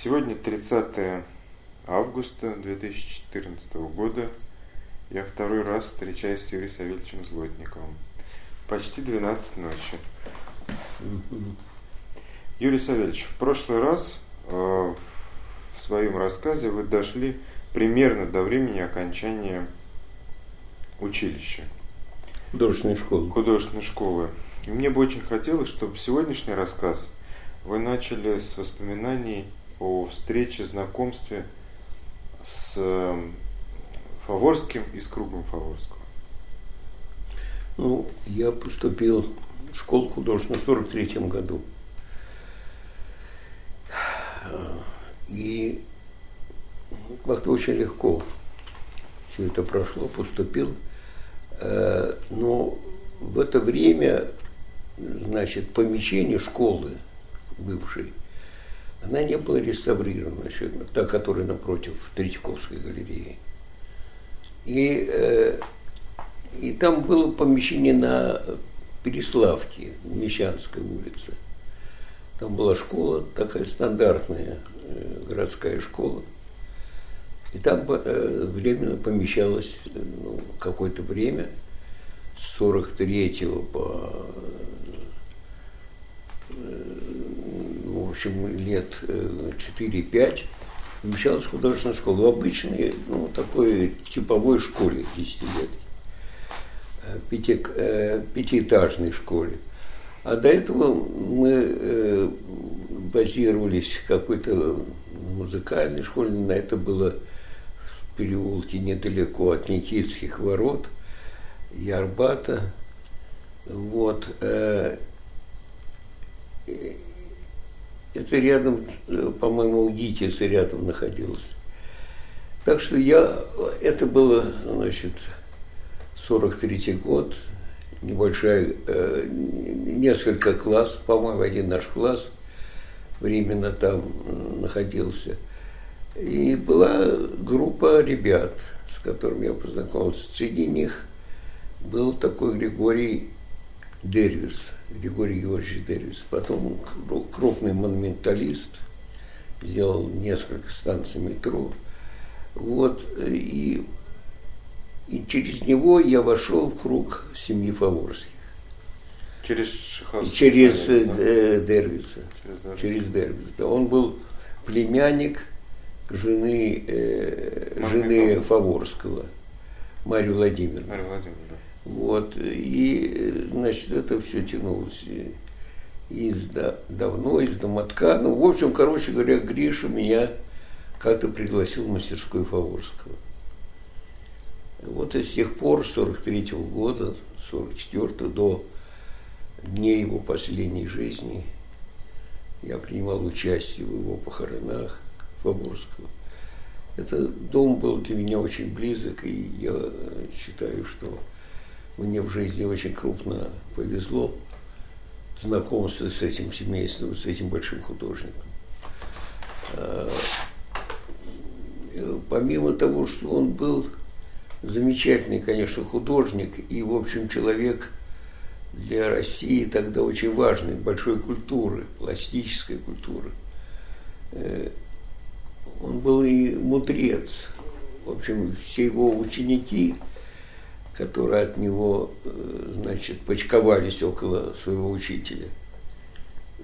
Сегодня 30 августа 2014 года. Я второй раз встречаюсь с Юрием Савельевичем Злотниковым. Почти 12 ночи. Юрий Савельевич, в прошлый раз э, в своем рассказе вы дошли примерно до времени окончания училища. Художественной школы. Художественной школы. И мне бы очень хотелось, чтобы сегодняшний рассказ вы начали с воспоминаний о встрече, знакомстве с эм, Фаворским и с кругом Фаворского. Ну, я поступил в школу художественную в 43 году. И как-то очень легко все это прошло, поступил. Э, но в это время, значит, помещение школы бывшей, она не была реставрирована, та, которая напротив Третьяковской галереи. И, э, и там было помещение на Переславке, Мещанской улице. Там была школа, такая стандартная э, городская школа. И там э, временно помещалось ну, какое-то время, с 43 по в общем, лет 4-5 э, помещалась в художественную школу. В обычной, ну, такой типовой школе 10 лет. Э, пяти, э, пятиэтажной школе. А до этого мы базировались в какой-то музыкальной школе. На это было в переулке недалеко от Никитских ворот, Ярбата. Вот. Это рядом, по-моему, у Гитиса рядом находилось. Так что я, это было, значит, 43-й год, небольшая, э, несколько классов, по-моему, один наш класс временно там находился. И была группа ребят, с которыми я познакомился. Среди них был такой Григорий Дервис – Григорий Георгиевич Дервис. Потом крупный монументалист, сделал несколько станций метро. Вот, и, и через него я вошел в круг семьи Фаворских. Через Шиховского? Через да? э, Дервиса. Через, через Дервиса. Он был племянник жены, э, жены Фаворского, Марии Владимировны. Мария Владимировна. Вот, и, значит, это все тянулось из да, давно, из домотка. Ну, в общем, короче говоря, Гриша меня как-то пригласил в мастерскую Фаворского. Вот и с тех пор, с 43 -го года, 44 до дней его последней жизни, я принимал участие в его похоронах Фаворского. Этот дом был для меня очень близок, и я считаю, что мне в жизни очень крупно повезло знакомство с этим семейством, с этим большим художником. А, помимо того, что он был замечательный, конечно, художник и, в общем, человек для России тогда очень важный, большой культуры, пластической культуры. Э, он был и мудрец. В общем, все его ученики – которые от него, э, значит, почковались около своего учителя,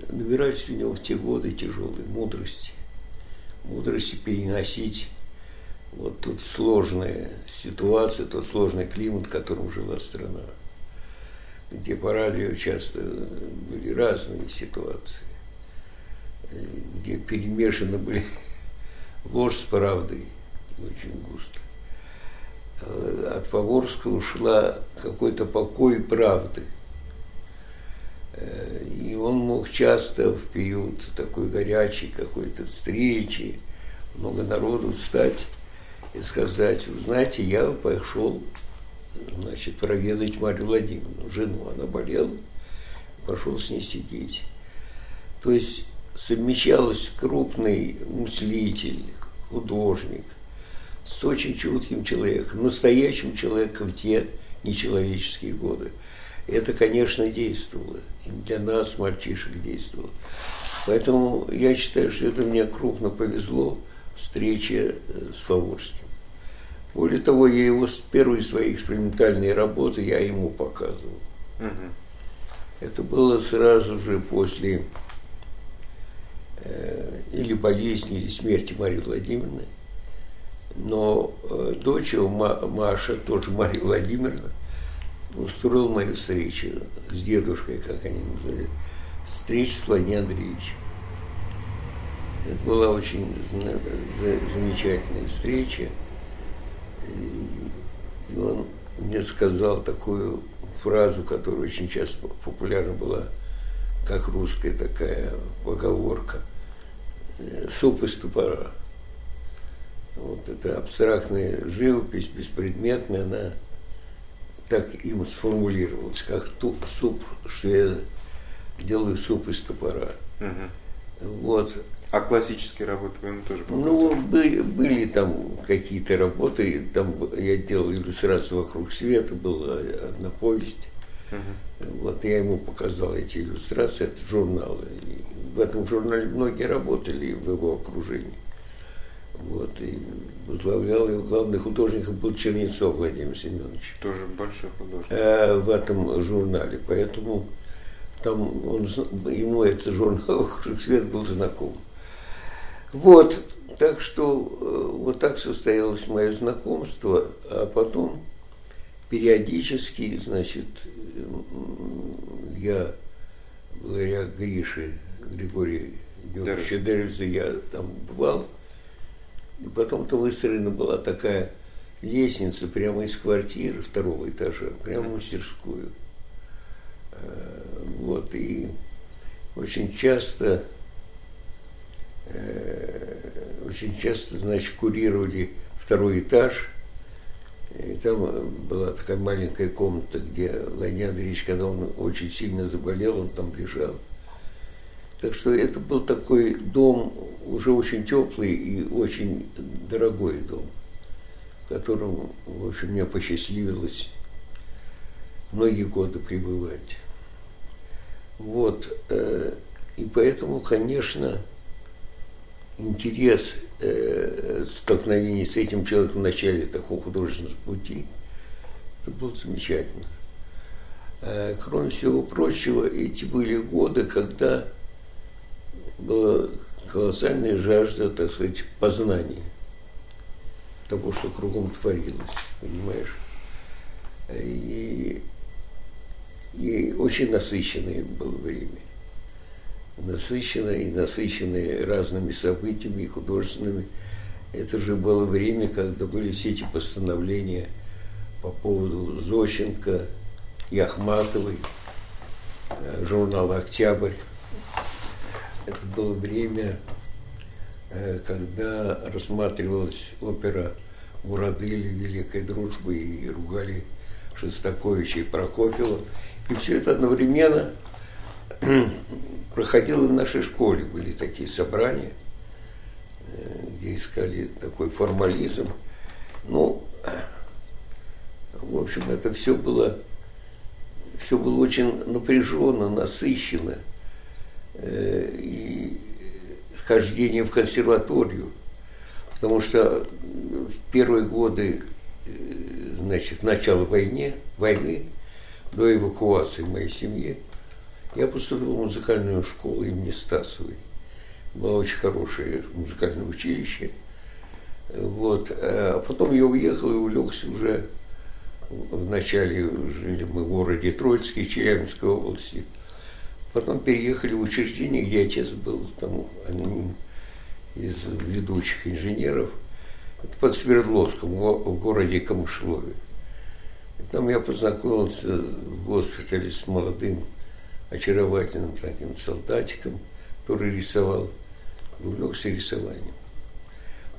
набирались у него в те годы тяжелые мудрости. Мудрости переносить вот тут сложная ситуация, тот сложный климат, в котором жила страна, где по радио часто были разные ситуации, э, где перемешаны были ложь с правдой очень густо. Э, от Фаворского ушла какой-то покой правды. Э, и он мог часто в период такой горячей какой-то встречи, много народу встать и сказать, вы знаете, я пошел значит, проведать Марию Владимировну, жену, она болела, пошел с ней сидеть. То есть совмещалось крупный мыслитель, художник – с очень чутким человеком, настоящим человеком в те нечеловеческие годы. Это, конечно, действовало. И для нас, мальчишек, действовало. Поэтому я считаю, что это мне крупно повезло встрече э, с Фаворским. Более того, я его с первой своей экспериментальной работы я ему показывал. Угу. Это было сразу же после э, или болезни, или смерти Марии Владимировны. Но э, дочь его, Маша, тоже Мария Владимировна, устроил мою встречу с дедушкой, как они называли, встречу с Владимиром Андреевичем. Это была очень замечательная встреча. И он мне сказал такую фразу, которая очень часто популярна была, как русская такая поговорка. Суп из топора. Вот эта абстрактная живопись, беспредметная, она так им сформулировалась, как туп, суп, что я делаю суп из топора. Угу. Вот. А классические работы вы ему тоже показывали? Ну, были, были там какие-то работы, там я делал иллюстрацию «Вокруг света», была одна повесть. Угу. Вот я ему показал эти иллюстрации, это журналы. И в этом журнале многие работали в его окружении. Вот, и возглавлял его главный художник был Чернецов Владимир Семенович. Тоже большой художник. Э, в этом журнале. Поэтому там он, ему этот журнал «Свет» был знаком. Вот, так что э, вот так состоялось мое знакомство, а потом периодически, значит, я благодаря Грише Григория Георгиевича Деревца я там бывал, и потом-то выстроена была такая лестница прямо из квартиры второго этажа, прямо в мастерскую. Э, вот, и очень часто Э, очень часто, значит, курировали второй этаж. И там была такая маленькая комната, где Леонид Андреевич, когда он очень сильно заболел, он там лежал. Так что это был такой дом, уже очень теплый и очень дорогой дом, в котором, в общем, мне посчастливилось многие годы пребывать. Вот. Э, и поэтому, конечно, интерес э, столкновения с этим человеком в начале такого художественного пути, это было замечательно. Э, кроме всего прочего, эти были годы, когда была колоссальная жажда, так сказать, познания того, что кругом творилось, понимаешь? И, и очень насыщенное было время насыщенное и насыщенное разными событиями художественными. Это же было время, когда были все эти постановления по поводу Зощенко и Ахматовой, э, журнала «Октябрь». Это было время, э, когда рассматривалась опера Мурадыли «Великой дружбы» и ругали Шостаковича и Прокофьева. И все это одновременно проходило в нашей школе, были такие собрания, э, где искали такой формализм. Ну, в общем, это все было, все было очень напряженно, насыщенно. Э, и хождение в консерваторию, потому что в первые годы, э, значит, начала войны, войны, до эвакуации моей семьи, я поступил в музыкальную школу имени Стасовой. Было очень хорошее музыкальное училище. Вот. А потом я уехал и увлекся уже Вначале жили мы в городе Троицке, Челябинской области. Потом переехали в учреждение, где отец был там одним из ведущих инженеров. Это под Свердловском, в городе Камышлове. Там я познакомился в госпитале с молодым очаровательным таким солдатиком, который рисовал, увлекся рисованием.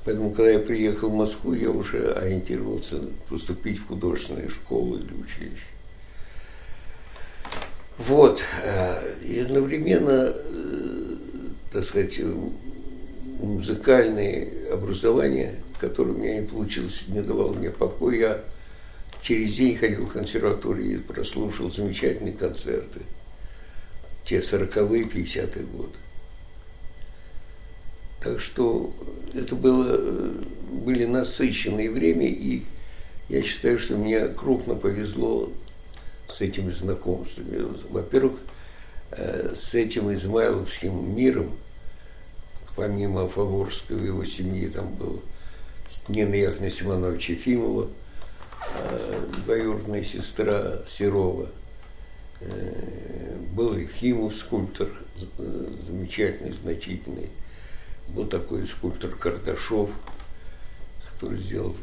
Поэтому, когда я приехал в Москву, я уже ориентировался поступить в художественную школу или училище. Вот. Э, и одновременно, э, так сказать, музыкальное образование, которое у меня не получилось, не давало мне покоя. Я через день ходил в консерваторию и прослушал замечательные концерты – те 40-е, 50-е годы. Так что это было, были насыщенные время, и я считаю, что мне крупно повезло с этими знакомствами. Во-первых, э, с этим измайловским миром, помимо Фаворского его семьи, там был Нина Яхна Симоновича Ефимова, э, двоюродная сестра Серова, э, был Ефимов, скульптор замечательный, значительный, был такой скульптор Карташов, который сделал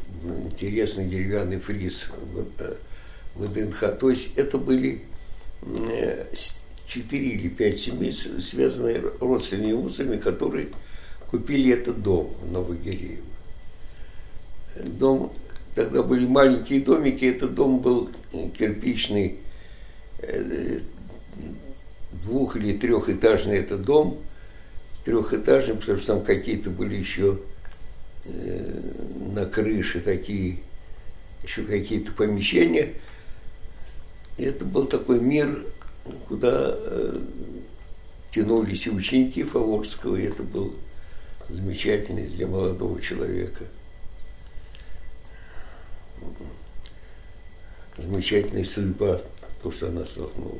интересный деревянный фриз в ДНХ. То есть это были четыре или пять семей, связанные родственными узами, которые купили этот дом в Новогиреево. Дом, тогда были маленькие домики, этот дом был кирпичный, э, двух- или трехэтажный этот дом, трехэтажный, потому что там какие-то были еще э, на крыше такие, еще какие-то помещения. И это был такой мир, куда э, тянулись и ученики Фаворского, и это был замечательный для молодого человека. Замечательная судьба, то, что она столкнула.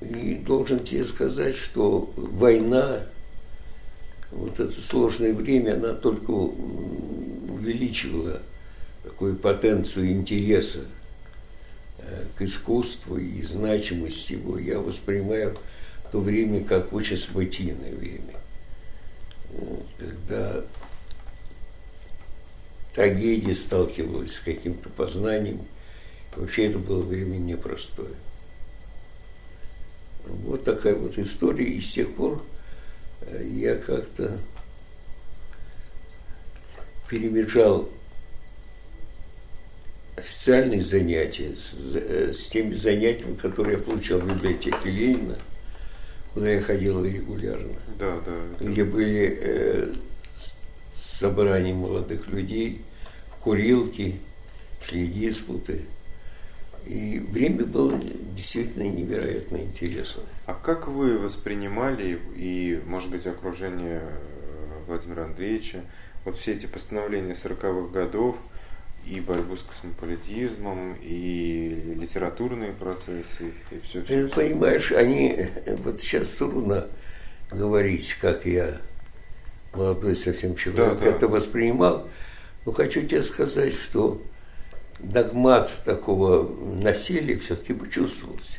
И должен тебе сказать, что война, вот это сложное время, она только увеличивала такую потенцию интереса э, к искусству и значимость его. Я воспринимаю то время как очень событийное время, когда трагедия сталкивалась с каким-то познанием. Вообще это было время непростое. Вот такая вот история. И с тех пор э, я как-то перемежал официальные занятия с, э, с теми занятиями, которые я получал в библиотеке Ленина, куда я ходил регулярно. Да, да. Где были э, собрания молодых людей, курилки, шли диспуты. И время было действительно невероятно интересно. А как вы воспринимали и, может быть, окружение э, Владимира Андреевича, вот все эти постановления 40-х годов, и борьбу с космополитизмом, и литературные процессы, и все. Ты понимаешь, они, вот сейчас трудно говорить, как я, молодой совсем человек, да, да. это воспринимал, но хочу тебе сказать, что догмат такого насилия все-таки бы чувствовался.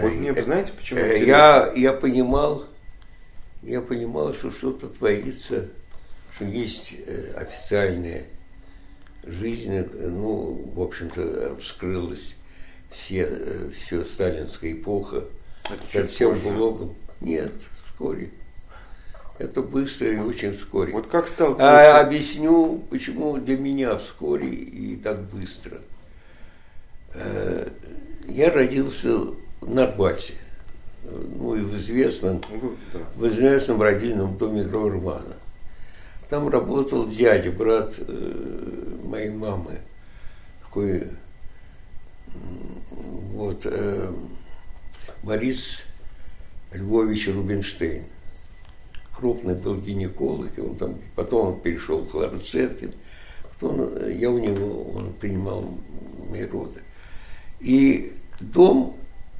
Вот мне, знаете, почему э, я, я понимал, я понимал, что что-то творится, что есть э, официальные жизнь, ну, в общем-то, вскрылась все, все сталинская эпоха. Это всем блогом. Нет, вскоре. Это быстро и очень вскоре. Вот как стал... А объясню, почему для меня вскоре и так быстро. Э, я родился в Арбате, ну и в известном, ну, в известном родильном доме Гровермана. Там работал дядя, брат э, моей мамы, такой вот э, Борис Львович Рубинштейн. Крупный был гинеколог, и он там, потом он перешел в Клару Цеткин, потом э, я у него, он принимал мои роды. И дом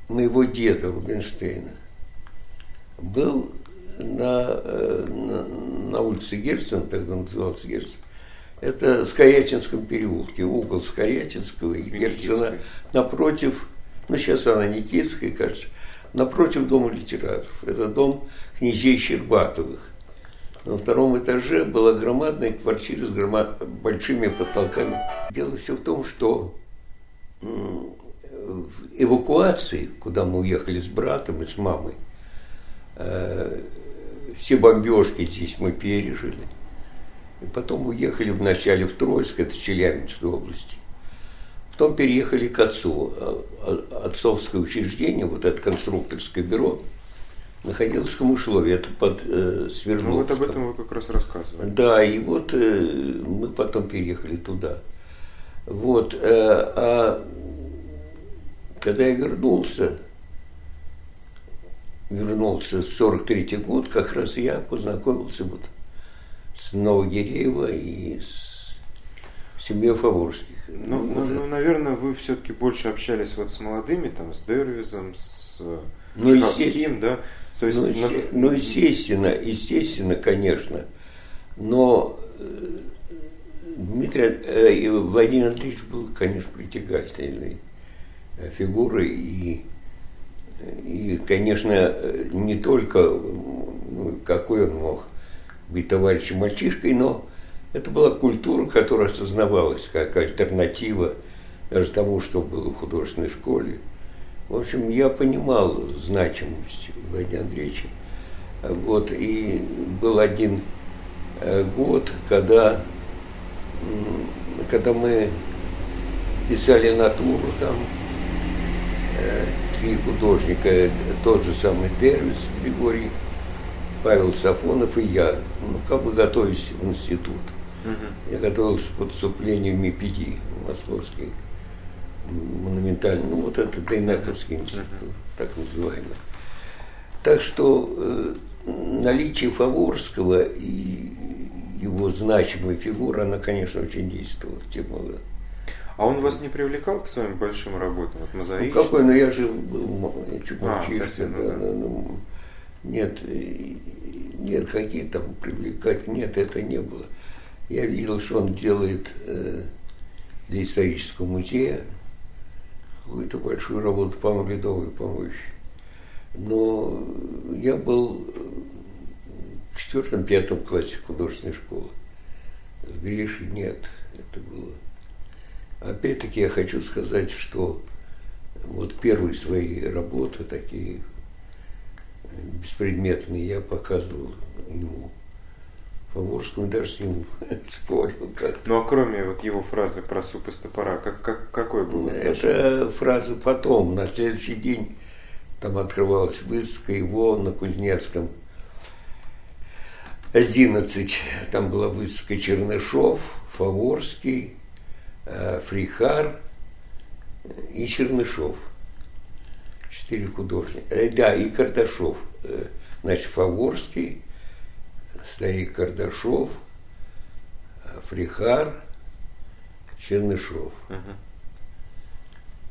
моего деда Рубинштейна был на, э, на, на улице Герцен, тогда назывался Герцен, это в Скорятинском переулке, угол Скорятинского и Герцена, напротив, ну сейчас она Никитская, кажется, напротив Дома литераторов. Это дом князей Щербатовых. На втором этаже была громадная квартира с громад... большими потолками. Дело все в том, что в эвакуации, куда мы уехали с братом и с мамой, э, все бомбежки здесь мы пережили. И потом уехали вначале в Троицк, это Челябинской области. Потом переехали к отцу. А, а, отцовское учреждение, вот это конструкторское бюро, находилось в Камышлове, это под э, Свердловском. Ну, вот об этом вы как раз рассказывали. Да, и вот э, мы потом переехали туда. Вот, э, а когда я вернулся, вернулся в 43 год, как раз я познакомился вот с Новогиреева и с семьей Фаворских. Ну, ну, вот ну, наверное, вы все-таки больше общались вот с молодыми, там, с Дервизом, с ну, естественно, да? То есть, ну, на... ну, естественно, естественно, конечно. Но э, Дмитрий э, Владимир Андреевич был, конечно, притягательной э, фигурой и и, конечно, не только ну, какой он мог быть товарищем мальчишкой, но это была культура, которая осознавалась как альтернатива даже тому, что было в художественной школе. В общем, я понимал значимость Владимира Андреевича. Вот, и был один э, год, когда, когда мы писали натуру, там э, три художника, тот же самый Дервис Григорий, Павел Сафонов и я, ну, как бы готовились в институт. Угу. Я готовился к поступлению в МИПИДИ, московский монументальный, ну вот это Дейнаковский институт, uh так называемый. Так что э, наличие Фаворского и его значимая фигура, она, конечно, очень действовала в те годы. А он вас не привлекал к своим большим работам? Вот? Ну какой, ну я же был чуть мальчишка, а, да, ну, да. Ну, нет, нет, какие там привлекать, нет, это не было. Я видел, что он делает э, для исторического музея, какую-то большую работу, по-моему, ледовую помощь. Но я был в четвертом-пятом классе художественной школы. С Гришей нет, это было. Опять-таки я хочу сказать, что вот первые свои работы, такие беспредметные, я показывал ему Фаворскому даже с ним спорил как-то. Ну а кроме вот его фразы про суп из топора, как, как, какой был? Это фраза потом, на следующий день там открывалась выставка его на Кузнецком 11. Там была выставка Чернышов, Фаворский, э, Фрихар и Чернышов. Четыре художника. Э, да, и Карташов. Э, значит, Фаворский, старик Кардашов, Фрихар, Чернышов. Uh-huh.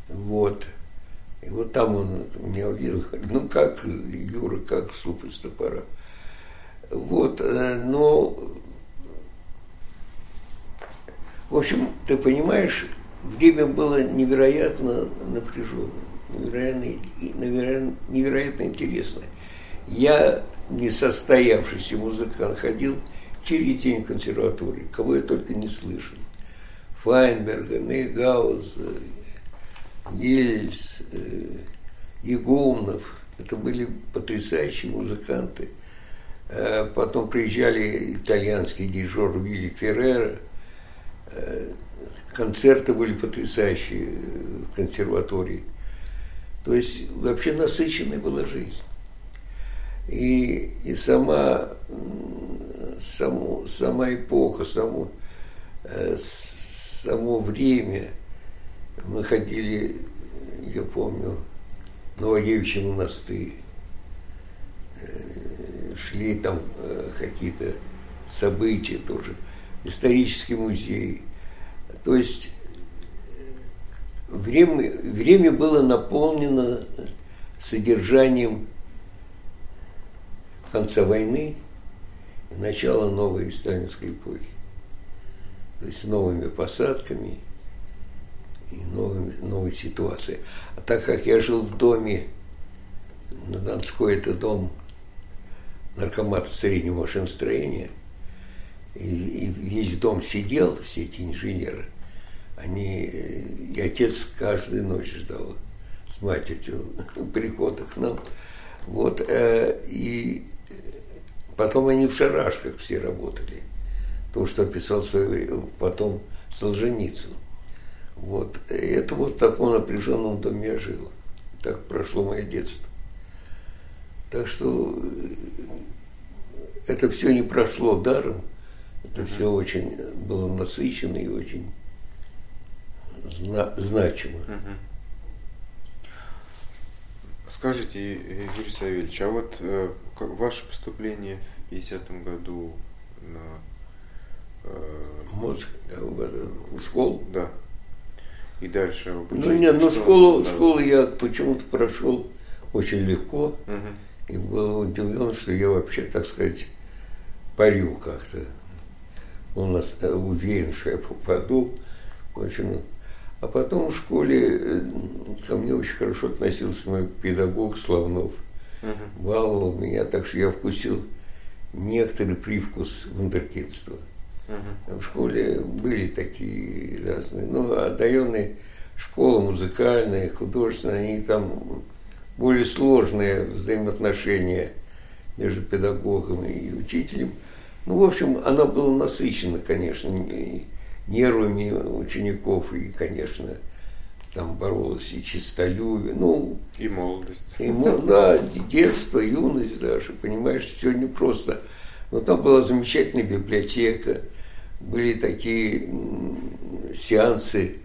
Вот. И вот там он меня увидел, ну как, Юра, как суп из топора. Вот, э, но, в общем, ты понимаешь, время было невероятно напряженное, невероятно, невероятно, невероятно интересное. Я несостоявшийся музыкант ходил через день в консерватории, кого я только не слышал. Файнберга, Нейгауза, Ельс, э, Игумнов. Это были потрясающие музыканты. Э, потом приезжали итальянский дирижер Вилли Феррера. Концерты были потрясающие в консерватории. То есть вообще насыщенная была жизнь. И, и сама, саму, сама эпоха, само, э, само время, мы ходили, я помню, в Новодевичий монастырь, э, шли там э, какие-то события тоже, исторический музей. То есть время, время было наполнено содержанием конца войны и начала новой сталинской эпохи. То есть новыми посадками и новыми, новой ситуацией. А так как я жил в доме, на Донской это дом наркомата среднего машиностроения, и, и весь дом сидел, все эти инженеры, они, и отец каждую ночь ждал с матерью прихода к нам. Вот, э, и Потом они в шарашках все работали. То, что писал свой, потом Солженицын. Вот. И это вот в таком напряженном доме я жил. Так прошло мое детство. Так что э, это все не прошло даром. Это все очень было насыщенно и очень зна- значимо. Uh-huh. Скажите, Юрий Савельевич, а вот э, ваше поступление в 50 году на э, Мозг, в школу? Да. И дальше обучение. Ну нет, ну школу, да. школу я почему-то прошел очень легко. Угу. И был удивлен, что я вообще, так сказать, парю как-то. Он нас э, уверен, что я попаду. В общем, а потом в школе э, ко мне очень хорошо относился мой педагог Славнов. Угу. Баловал меня, так что я вкусил некоторый привкус вундеркинства. Угу. В школе были такие разные, ну, одаренные школа музыкальная, художественная, они там более сложные взаимоотношения между педагогом и учителем. Ну, в общем, она была насыщена, конечно, нервами учеников и, конечно, там боролась и чистолюбие, ну... И молодость. И, да, детство, юность даже, понимаешь, все не просто. Но там была замечательная библиотека, были такие сеансы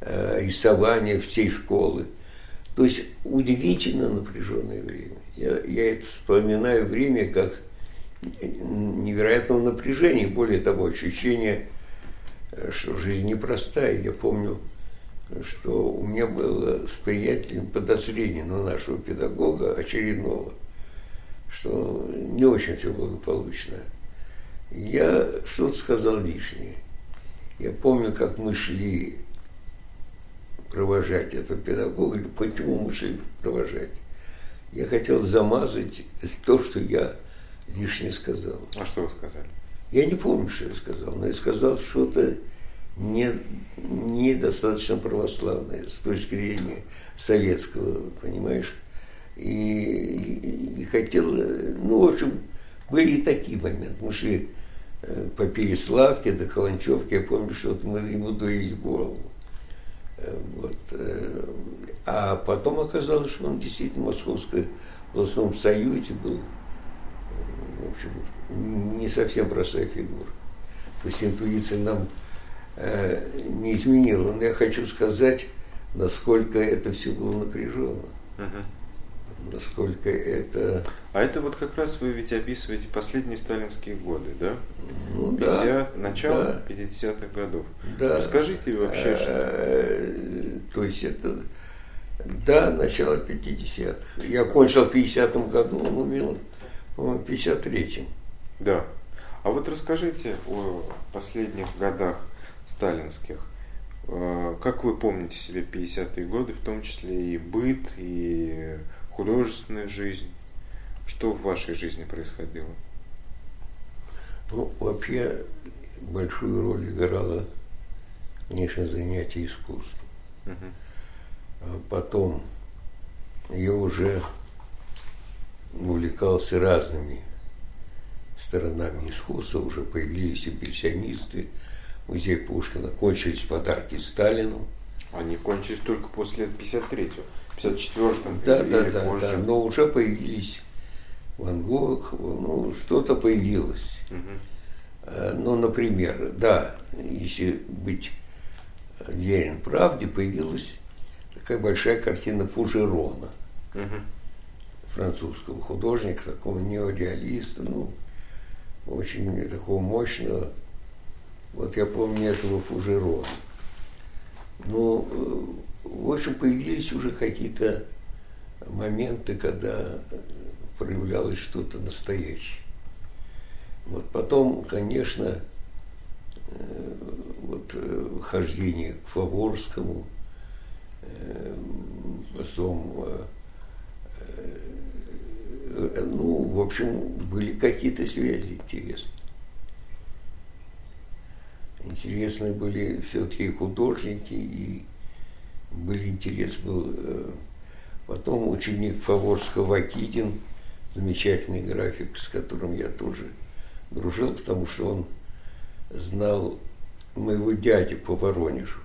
э, рисования всей школы. То есть удивительно напряженное время. Я, я это вспоминаю время как невероятного напряжения, более того, ощущение, э, что жизнь непростая. Я помню, что у меня было с приятелем подозрение на нашего педагога очередного, что не очень все благополучно. Я что-то сказал лишнее. Я помню, как мы шли провожать этого педагога, или почему мы шли провожать. Я хотел замазать то, что я лишнее сказал. А что вы сказали? Я не помню, что я сказал, но я сказал что-то не, недостаточно православное с точки зрения советского, понимаешь? И, и, и хотел, ну, в общем, были и такие моменты. Мы шли э, по Переславке до Каланчевки, я помню, что мы ему дуили голову. Э, вот. Э, а потом оказалось, что он действительно в Московском областном союзе был, общем, не совсем простая фигура. То есть интуиция нам э, не изменила. Но я хочу сказать, насколько это все было напряженно. Угу. Насколько это... А это вот как раз вы ведь описываете последние сталинские годы, да? Ну 50, да. Начало да. 50-х годов. Да. Расскажите вообще, что... Э, то есть это... Да, начало 50-х. Я кончил в 50-м году, он умел, по-моему, в 53-м. Да. А вот расскажите о последних годах сталинских. Э, как вы помните себе 50-е годы, в том числе и быт, и художественная жизнь? Что в вашей жизни происходило? Ну, вообще большую роль играло, конечно, занятие искусством. Угу. Потом я уже увлекался разными сторонами искусства, уже появились импрессионисты, музей Пушкина, кончились подарки Сталину. Они кончились только после 53-го, 54-м. Да, да, да, позже. да, но уже появились Ван Гог, ну, что-то появилось. Угу. Ну, например, да, если быть верен правде, появилась такая большая картина Фужерона, угу. Французского художника, такого неореалиста, ну, очень такого мощного. Вот я помню этого Фужерона. Но, э, в общем, появились уже какие-то моменты, когда проявлялось что-то настоящее. Вот потом, конечно, э, вот э, хождение к Фаворскому, потом, ну, в общем, были какие-то связи интересные интересны были все-таки художники, и был интерес был. Э, потом ученик Фаворского Вакитин, замечательный график, с которым я тоже дружил, потому что он знал моего дяди по Воронежу.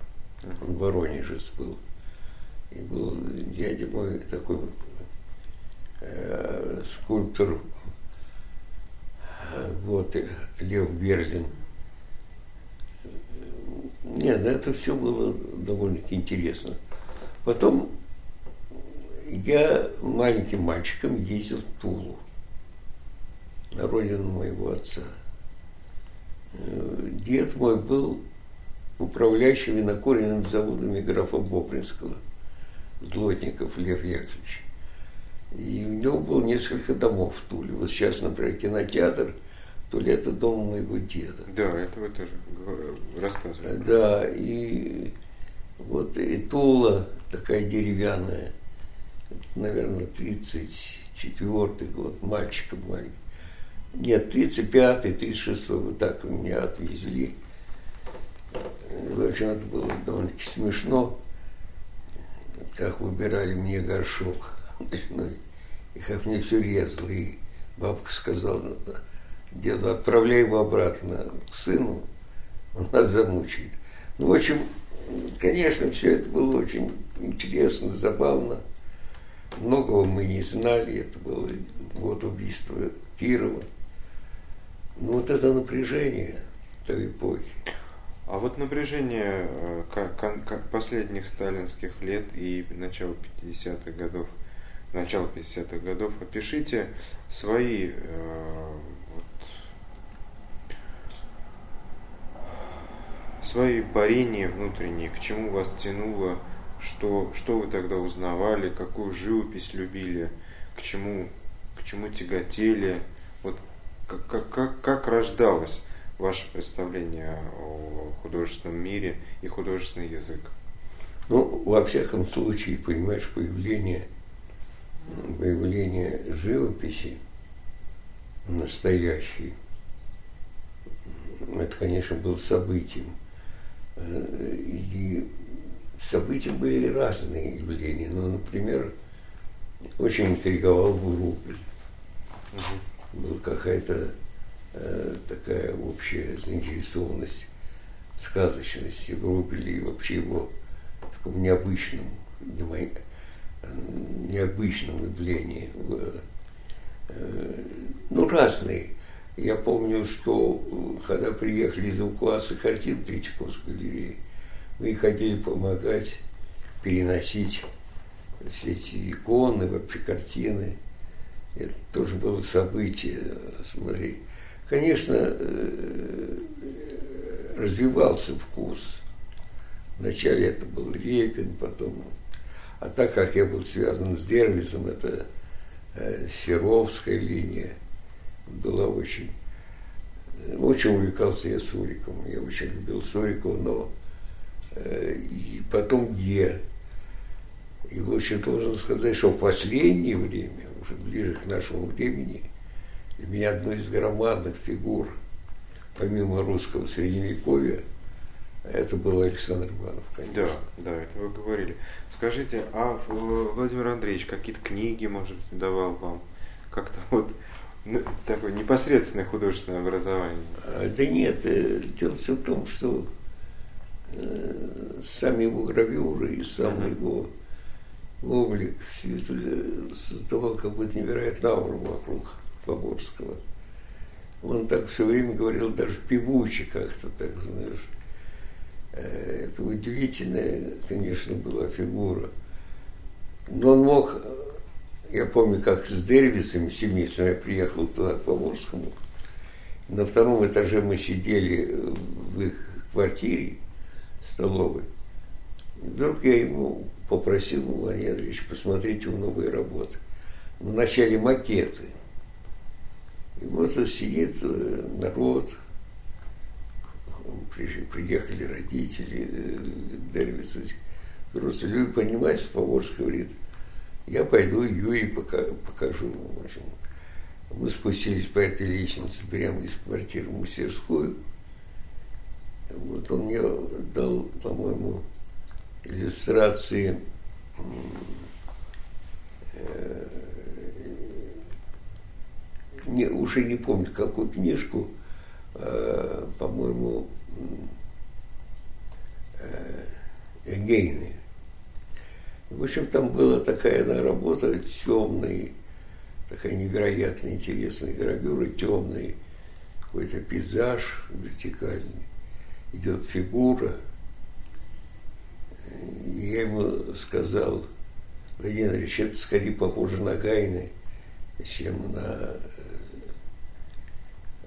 Он воронежец был. И был дядя мой такой э, скульптор, э, вот, Лев Берлин – нет, это все было довольно-таки интересно. Потом я маленьким мальчиком ездил в Тулу, на родину моего отца. Э, дед мой был управляющим винокуренными заводами графа Бобринского, Злотников Лев Яковлевич. И у него было несколько домов в Туле. Вот сейчас, например, кинотеатр, то ли это дом моего деда. Да, это вы тоже рассказывали. Да, и вот и Тула такая деревянная, наверное, 34 год, мальчиком маленький. Нет, 35-й, 36-й, вот так меня отвезли. В общем, это было довольно-таки смешно, как выбирали мне горшок ночной, и как мне все резало. И бабка сказала, деду, отправляй его обратно к сыну, он нас замучает. Ну, в общем, конечно, все это было очень интересно, забавно. Многого мы не знали, это был год убийства Кирова. Ну, вот это напряжение той эпохи. А вот напряжение э, последних сталинских лет и начала 50-х годов, начала 50-х годов, опишите свои э, свои борения внутренние, к чему вас тянуло, что, что вы тогда узнавали, какую живопись любили, к чему, к чему тяготели, вот как, как, как, как рождалось ваше представление о художественном мире и художественный язык? Ну, во всяком случае, понимаешь, появление, появление живописи настоящей, это, конечно, было событием. И события были разные явления. Ну, например, очень интриговал. Угу. Была какая-то э, такая общая заинтересованность сказочности Врубеля и вообще его таком необычном, необычном явлении. Э, ну, разные. Я помню, что э, когда приехали звукклассы картин Третьяковской галереи, мы хотели помогать переносить все эти иконы, вообще картины. Это тоже было событие, смотри. Конечно, э, развивался вкус. Вначале это был Репин, потом... А так как я был связан с Дервисом, это э, Серовская линия – была очень... Очень увлекался я Суриком. Я очень любил Сурикова, но э, и потом Ге. И в должен сказать, что в последнее время, уже ближе к нашему времени, для меня одной из громадных фигур, помимо русского средневековья, это был Александр Иванов, конечно. Да, да, это вы говорили. Скажите, а Владимир Андреевич какие-то книги, может, давал вам? Как-то вот ну, такое непосредственное художественное образование? А, да нет, э, дело все в том, что э, сами его гравюры и сам uh-huh. его облик, все это э, создавал какую-то невероятную ауру вокруг Фаборского. Он так все время говорил, даже певучий как-то, так знаешь. Это удивительная, конечно, была фигура. Но он мог я помню, как с Дервисом, семейством я приехал туда, к Поволжскому. На втором этаже мы сидели в их квартире столовой. Вдруг я ему попросил, Владимир Андреевич, посмотреть его новые работы. Вначале макеты. И вот сидит э, народ, приехали родители, э, Дервис, просто люди, понимаете, Поволжск говорит – я пойду Юрий покажу. В общем, мы спустились по этой лестнице прямо из квартиры в мастерскую. Вот он мне дал, по-моему, иллюстрации э, не, уже не помню, какую книжку, э, по-моему, э, Эгейны. В общем, там была такая она, работа темная, такая невероятно интересная гравюра, темный какой-то пейзаж вертикальный, идет фигура. И я ему сказал, Владимир Ильич, это скорее похоже на Гайны, чем на...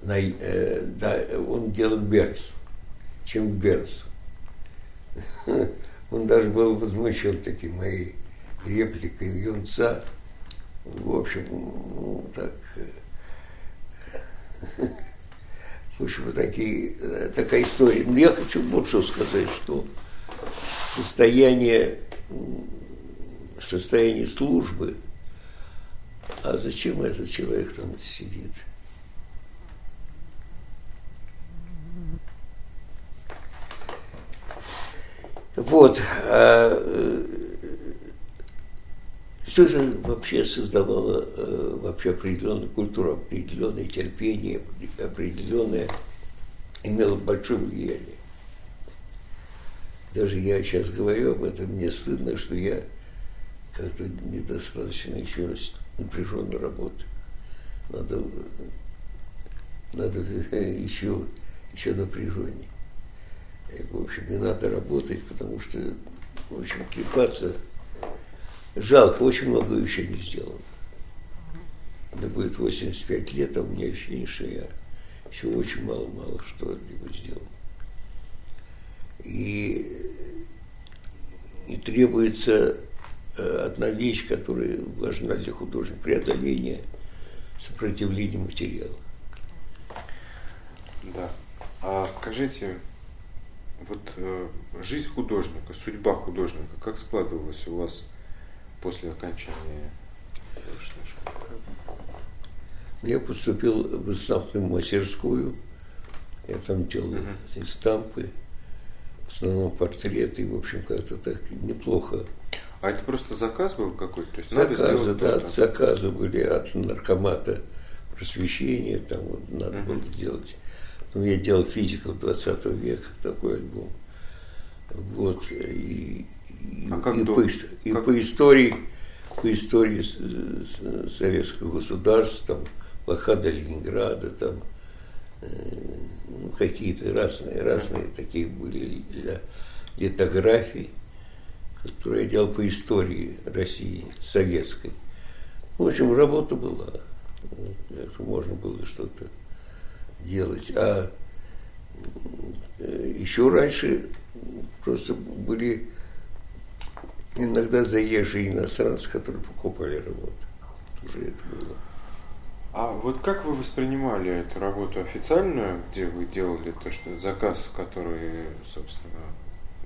на э, да, он делал Бернсу, чем к Бернсу. Он даже был возмущен таким моей репликой юнца. В общем, ну, так... В общем, такие, такая история. Но я хочу вот что сказать, что состояние, состояние службы, а зачем этот человек там сидит? Вот. А, э, все же вообще создавало э, вообще определенную культуру, определенное терпение, определенное имело большое влияние. Даже я сейчас говорю об этом, мне стыдно, что я как-то недостаточно еще напряженно работаю. Надо, надо еще, еще напряженнее. В общем, не надо работать, потому что, в общем, клепаться жалко, очень много еще не сделано. Мне будет 85 лет, а у меня ощущение, что я еще очень мало-мало что-либо сделал. И, и требуется э, одна вещь, которая важна для художника, преодоление сопротивления материала. Да. А скажите, вот э, жизнь художника, судьба художника, как складывалась у вас после окончания художественной школы? Я поступил в эстампную мастерскую. Я там делал uh-huh. эстампы, в основном портреты, в общем, как-то так неплохо. А это просто заказ был какой-то? То есть заказы, да, то-то. заказы были от наркомата просвещения, там вот надо uh-huh. было делать. Потом я делал физиков 20 века, такой альбом. Вот, и, а как и, по, и как... по истории, по истории советского государства, там, блокада Ленинграда, там э, ну, какие-то разные, разные такие были для литографий, которые я делал по истории России советской. В общем, работа была. Это можно было что-то делать. А э, еще раньше просто были иногда заезжие иностранцы, которые покупали работу. Уже это было. А вот как вы воспринимали эту работу официальную, где вы делали то, что заказ, который, собственно,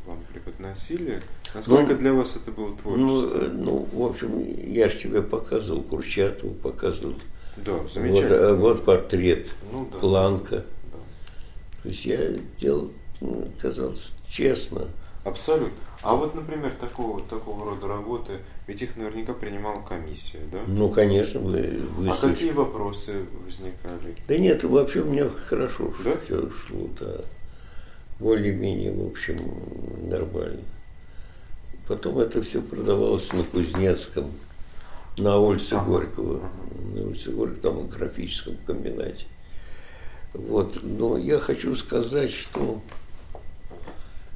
вам преподносили? Насколько ну, для вас это было творчество? Ну, ну, в общем, я же тебе показывал Курчатову, показывал да, замечательно. Вот, вот портрет ну, да. Планка. Да. То есть я делал, ну, казалось, честно. Абсолютно. А вот, например, такого, такого рода работы, ведь их наверняка принимала комиссия, да? Ну, конечно. Вы, вы а какие вопросы возникали? Да нет, вообще у меня хорошо да? все шло, да. Более-менее, в общем, нормально. Потом это все продавалось на Кузнецком, на улице. Горького, на улице Горького, там в графическом комбинате. Вот, но я хочу сказать, что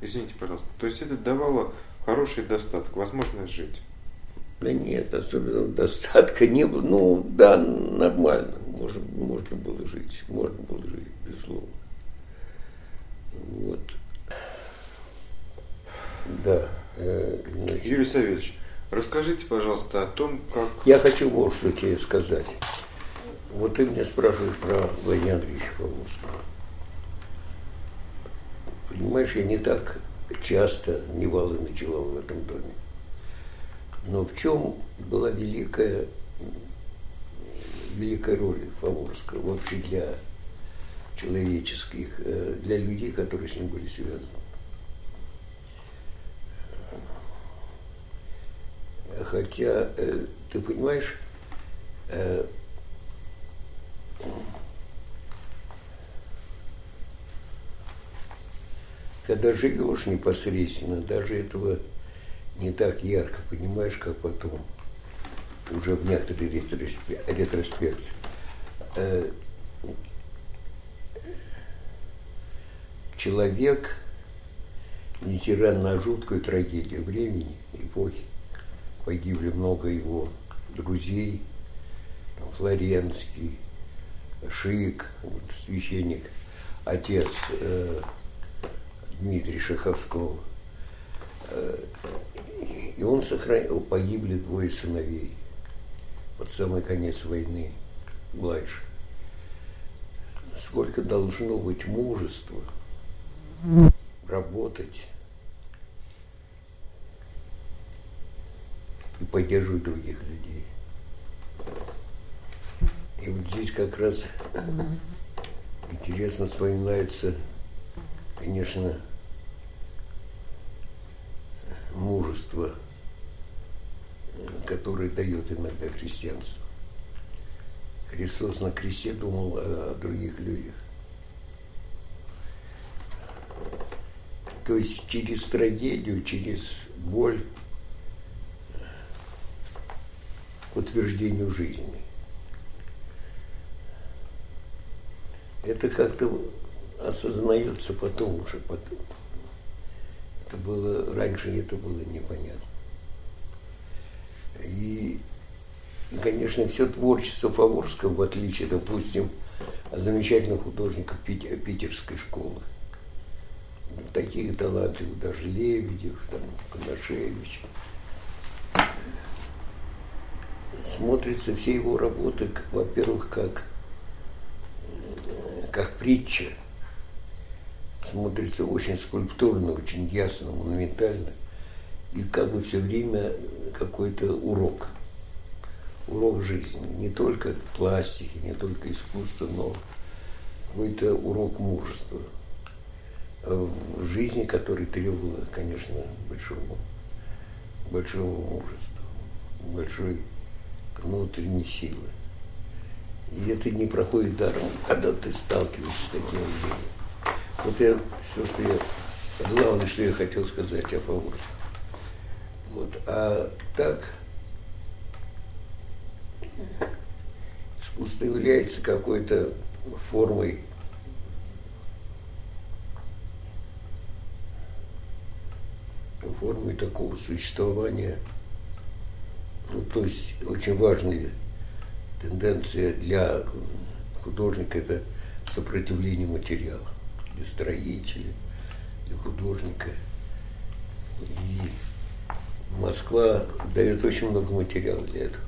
Извините, пожалуйста. То есть это давало хороший достаток, возможность жить? Да нет, особенно достатка не было. Ну, да, нормально. Можно, можно было жить. Можно было жить, безусловно. Вот. Да. Э, значит. Юрий Савельевич, расскажите, пожалуйста, о том, как... Я хочу вот что тебе сказать. Вот ты меня спрашиваешь про Владимира Андреевича Павловского. Понимаешь, я не так часто невалы ночевал в этом доме. Но в чем была великая, великая роль Фаворского вообще для человеческих, э, для людей, которые с ним были связаны. Хотя, э, ты понимаешь, э, когда живешь непосредственно, даже этого не так ярко понимаешь, как потом, уже в некоторой ретроспекции. Э, человек, несмотря на жуткую трагедию времени, эпохи, погибли много его друзей, там, Флоренский, Шик, вот, священник, отец э, Дмитрий Шаховского. Э, и он сохранил, погибли двое сыновей под самый конец войны, младше. Сколько должно быть мужества работать и поддерживать других людей. И вот здесь как раз интересно вспоминается, конечно, мужество, которое дает иногда христианство. Христос на кресте думал о, о других людях. То есть через трагедию, через боль к утверждению жизни. Это как-то осознается потом уже, потом. Это было, раньше это было непонятно. И, конечно, все творчество Фаворского, в отличие, допустим, от замечательных художников питерской школы, таких талантливых, даже Лебедев, там, Коношевич, смотрится все его работы, во-первых, как, как притча, смотрится очень скульптурно, очень ясно, монументально, и как бы все время какой-то урок, урок жизни, не только пластики, не только искусства, но какой-то урок мужества. В жизни, который требовал, конечно, большого, большого мужества, большой внутренней силы. И это не проходит даром, когда ты сталкиваешься с таким явлением. Вот я все, что я, главное, что я хотел сказать о Фаворском. Вот. А так, искусство является какой-то формой формой такого существования – ну, то есть очень важная тенденция для художника – это сопротивление материала, для строителя, для художника. И Москва дает очень много материала для этого.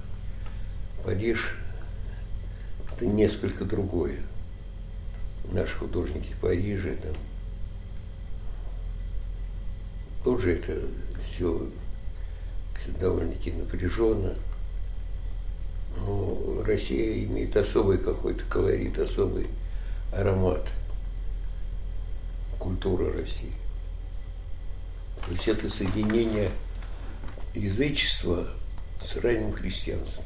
Париж – это несколько другое. Наши художники Парижа там тоже это все довольно-таки напряженно. Но Россия имеет особый какой-то колорит, особый аромат культуры России. То есть это соединение язычества с ранним христианством.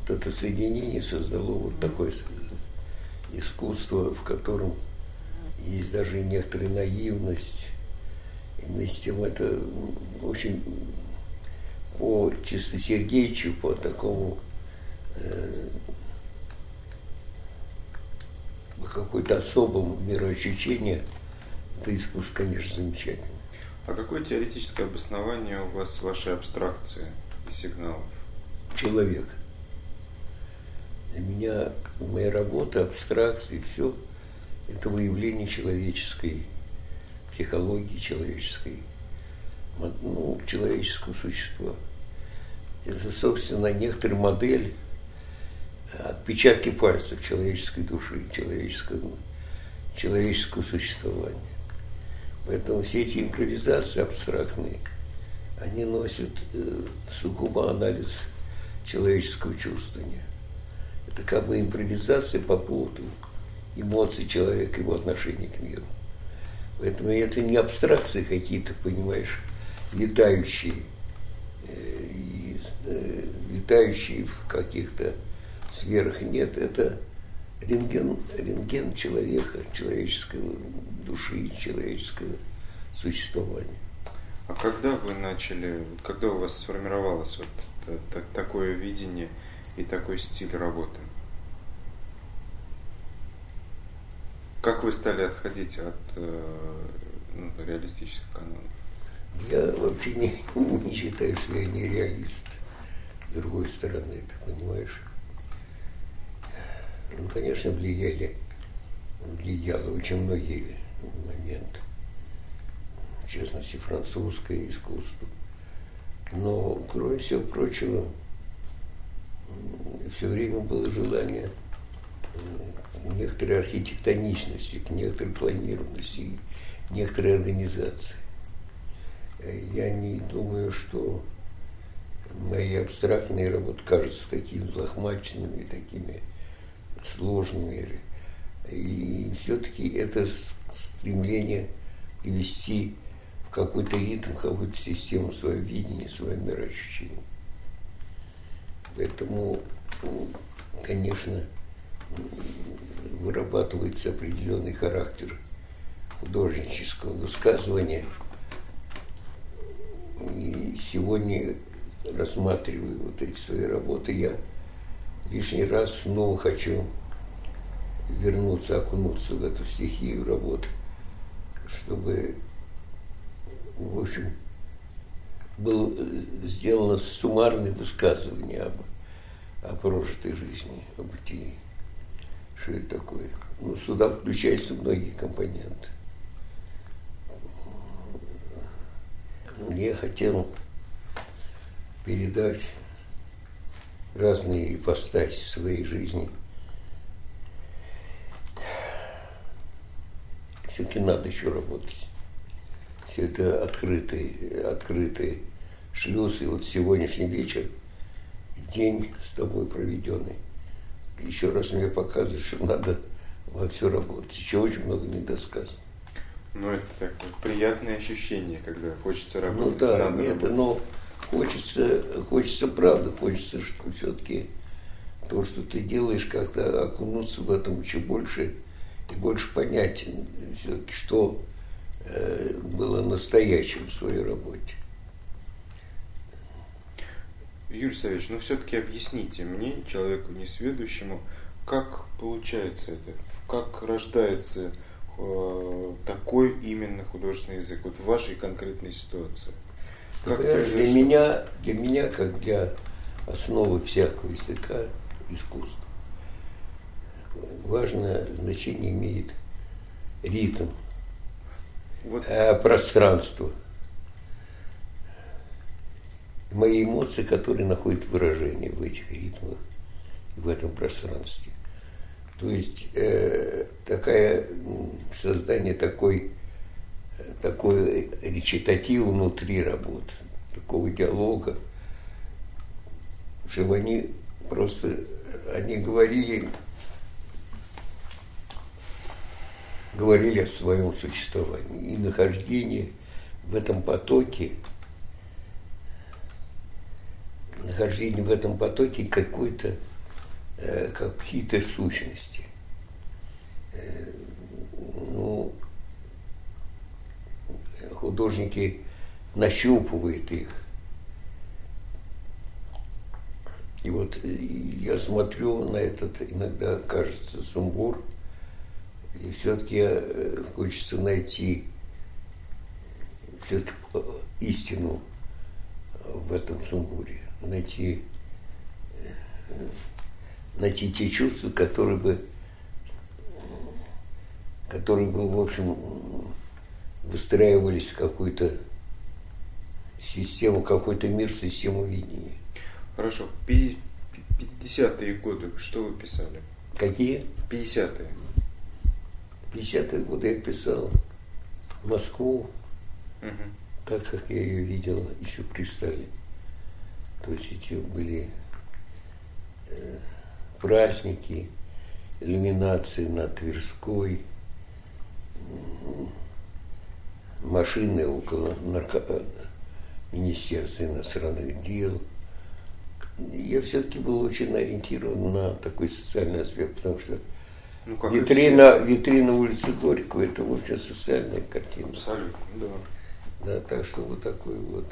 Вот это соединение создало вот такое искусство, в котором есть даже некоторая наивность. И вместе с тем это очень по чистосердечию, по такому э, какой-то особому мироощущению, это искусство, конечно, замечательно. А какое теоретическое обоснование у вас вашей абстракции и сигналов? Человек. Для меня моя работа, абстракции, все это выявление человеческой психологии, человеческой, ну, человеческого существа. Это, собственно, некоторая модель отпечатки пальцев человеческой души, человеческого, человеческого существования. Поэтому все эти импровизации абстрактные, они носят э, сугубо анализ человеческого чувствования. Это как бы импровизация по поводу эмоций человека, его отношения к миру. Поэтому это не абстракции какие-то, понимаешь, летающие э, витающие в каких-то сферах. Нет, это рентген, рентген человека, человеческой души, человеческого существования. А когда вы начали, когда у вас сформировалось вот такое видение и такой стиль работы? Как вы стали отходить от э, ну, реалистических канонов? Я вообще не, не считаю, что я не реалист. С другой стороны, ты понимаешь? Ну, конечно, влияли, влияло очень многие моменты. В частности, французское искусство. Но, кроме всего прочего, все время было желание некоторой архитектоничности, некоторой планированности, некоторой организации. Я не думаю, что мои абстрактные работы кажутся такими взлохмаченными, такими сложными. И все-таки это стремление привести в какой-то ритм, в какую-то систему свое видение, свое мироощущение. Поэтому, конечно, вырабатывается определенный характер художнического высказывания. И сегодня, рассматривая вот эти свои работы, я лишний раз снова хочу вернуться, окунуться в эту стихию работы, чтобы, в общем, было сделано суммарное высказывание об, о прожитой жизни, о бытии. Что это такое? Ну, сюда включаются многие компоненты. Я хотел передать разные ипостаси своей жизни. Все-таки надо еще работать. Все это открытый, открытый шлюз. И вот сегодняшний вечер, день с тобой проведенный, еще раз мне показывает, что надо во все работать. Еще очень много недосказано. Ну, это такое приятное ощущение, когда хочется работать. Ну да, надо это, работать. но хочется, хочется правда, хочется, что все-таки то, что ты делаешь, как-то окунуться в этом еще больше и больше понять все-таки, что э, было настоящим в своей работе. Юрий Савич, ну все-таки объясните мне, человеку несведущему, как получается это, как рождается э, такой именно художественный язык, вот в вашей конкретной ситуации. Как Понимаешь, для меня, для меня, как для основы всякого языка, искусства, важное значение имеет ритм, вот. э, пространство – мои эмоции, которые находят выражение в этих ритмах, в этом пространстве. То есть э, такая, создание такой, такой речитатива внутри работы, такого диалога, чтобы они просто, они говорили, говорили о своем существовании и нахождении в этом потоке – нахождение в этом потоке какой-то, э, какие-то сущности. Э, ну, художники нащупывают их. И вот я смотрю на этот, иногда кажется, сумбур, и все-таки э, хочется найти все-таки истину в этом сумбуре найти, найти те чувства, которые бы, которые бы, в общем, выстраивались в какую-то систему, какой-то мир, систему видения. Хорошо. 50-е годы что вы писали? Какие? 50-е. 50-е годы я писал Москву, угу. так как я ее видел еще при Сталине. То есть эти были э, праздники, иллюминации на Тверской, машины около нарко... Э, Министерства иностранных дел. Я все-таки был очень ориентирован на такой социальный аспект, потому что ну, витрина, витрина улицы Горького это очень социальная картина. Абсолютно, да. Да, так что вот такой вот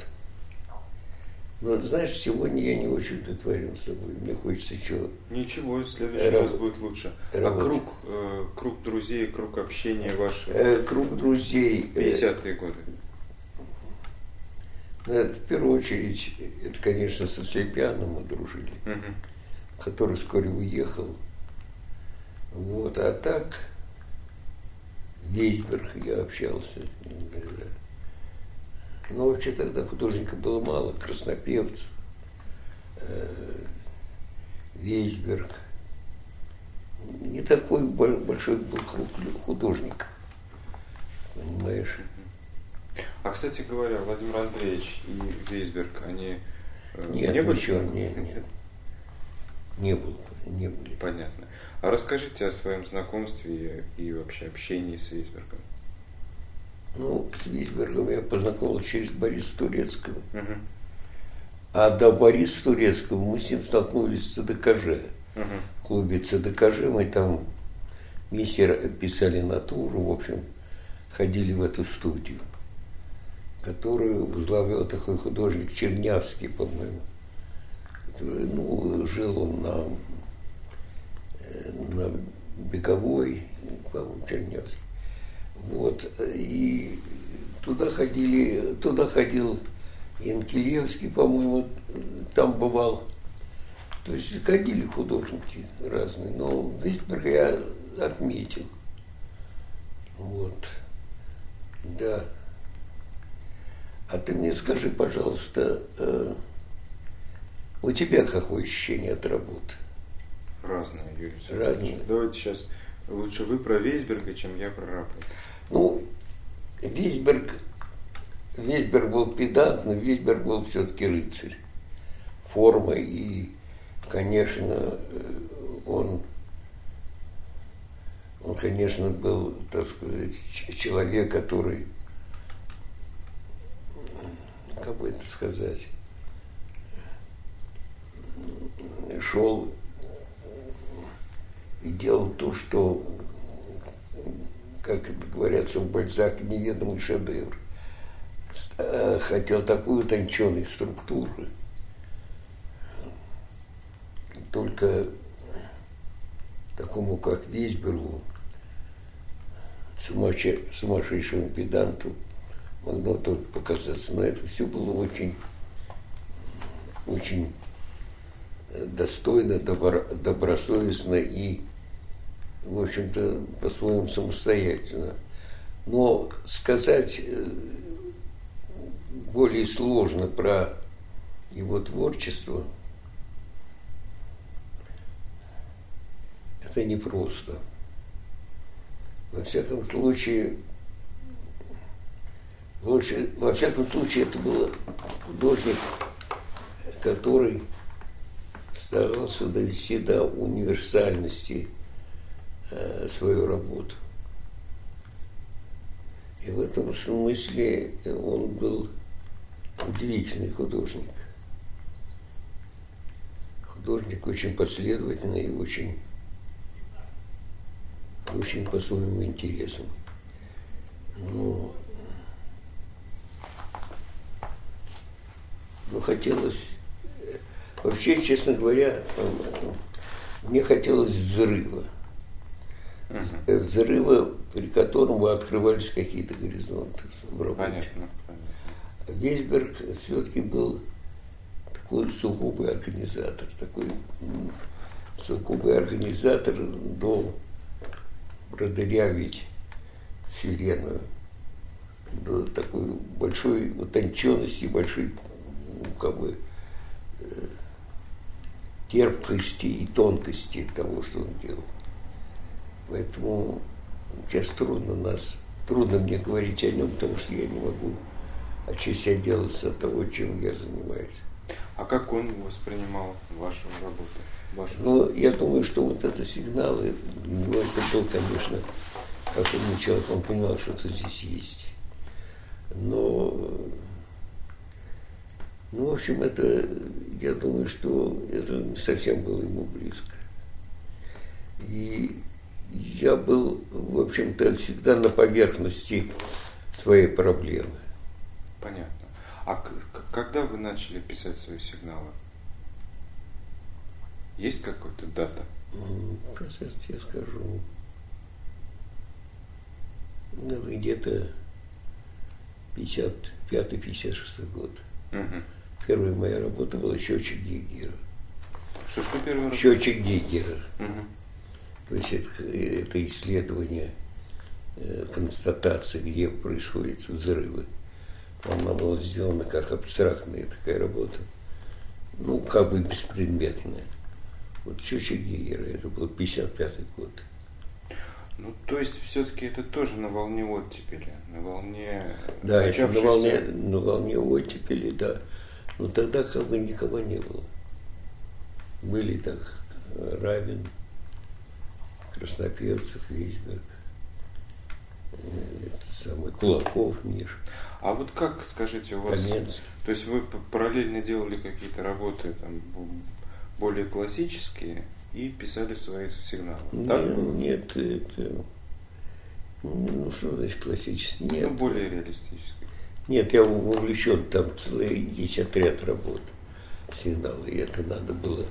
но знаешь, сегодня я не очень удовлетворен собой. Мне хочется еще. Ничего, в следующий Раб... раз будет лучше. Работать. А круг, э, круг друзей, круг общения ваш? Э, круг друзей. 50-е э, годы. Это, в первую очередь, это, конечно, со Слепяном мы дружили, угу. который вскоре уехал. Вот, а так, Вейсберг я общался иногда. Но вообще тогда художника было мало, Краснопевц, э, Вейсберг. Не такой большой был художник, понимаешь? А, кстати говоря, Владимир Андреевич и Вейсберг, они э, нет, не были? Ничего, нет, нет. Не было, не были. Понятно. А расскажите о своем знакомстве и вообще общении с Вейсбергом. Ну, с Вейсбергом я познакомился через Бориса Турецкого. Угу. А до Бориса Турецкого мы с ним столкнулись в ЦДКЖ. Угу. В клубе ЦДКЖ мы там вместе писали натуру, в общем, ходили в эту студию которую возглавлял такой художник Чернявский, по-моему. Ну, жил он на, э, на Беговой, по-моему, Чернявский. Вот, и туда ходили, туда ходил Янкелевский, по-моему, там бывал. То есть ходили художники разные, но Витберг я отметил. Вот. Да. А ты мне скажи, пожалуйста, э, у тебя какое ощущение от работы? Разное, Юрий Разное. Давайте сейчас лучше вы про Вейсберга, чем я про работу. Ну, Вейсберг, Вейсберг был педант, но Вейсберг был все-таки рыцарь. Форма и, конечно, он, он, конечно, был, так сказать, человек, который как бы это сказать, шел и делал то, что, как это говорится в Бальзаке, неведомый шедевр. Э, хотел такую утонченной структуры, только такому, как Вейсбергу, сумасшедшему педанту – могло только показаться. Но это все было очень, очень достойно, добро, добросовестно и, в общем-то, по-своему самостоятельно. Но сказать э, более сложно про его творчество это непросто. Во всяком случае, Лучше, во всяком случае, это был художник, который старался довести до универсальности э, свою работу. И в этом смысле он был удивительный художник. Художник очень последовательный и очень, очень по своему интересу. Ну, ну, хотелось, вообще, честно говоря, мне хотелось взрыва. Uh-huh. Взрыва, при котором открывались какие-то горизонты в работе. Понятно, понятно. Вейсберг все-таки был такой сугубый организатор, такой сугубый организатор до продырявить вселенную до такой большой утонченности, большой как бы э, терпкости и тонкости того, что он делал. Поэтому сейчас трудно нас, трудно мне говорить о нем, потому что я не могу отчасти отделаться от того, чем я занимаюсь. А как он воспринимал вашу работу? Вашу... Ну, я думаю, что вот это сигналы, у него это был, конечно, как умный человек, он понимал, что это здесь есть. Но ну, в общем, это, я думаю, что это не совсем было ему близко. И я был, в общем-то, всегда на поверхности своей проблемы. Понятно. А когда вы начали писать свои сигналы? Есть какая-то дата? Сейчас я скажу. Ну, где-то 55-56 год. Угу. Первая моя работа была счетчик Гейгера. Что, что первый раз? Счетчик Гейгера. Угу. То есть это, это исследование э, констатации, где происходят взрывы. Она была сделана как абстрактная такая работа. Ну, как бы беспредметная. Вот счетчик Гейгера, это был 55 год. Ну, то есть, все-таки это тоже на волне оттепели, на волне Да, это на волне, на волне оттепели, да. Но тогда как бы никого не было. Были так Равин, Красноперцев, Вейсберг, это самый Кулаков, Миш. А вот как, скажите, у вас... Каменцев. То есть вы параллельно делали какие-то работы там более классические, и писали свои сигналы. Так нет, это, ну что значит классический? Нет. Ну, более реалистический. Нет, я увлечен, там целый есть отряд работ, сигналы, и это надо было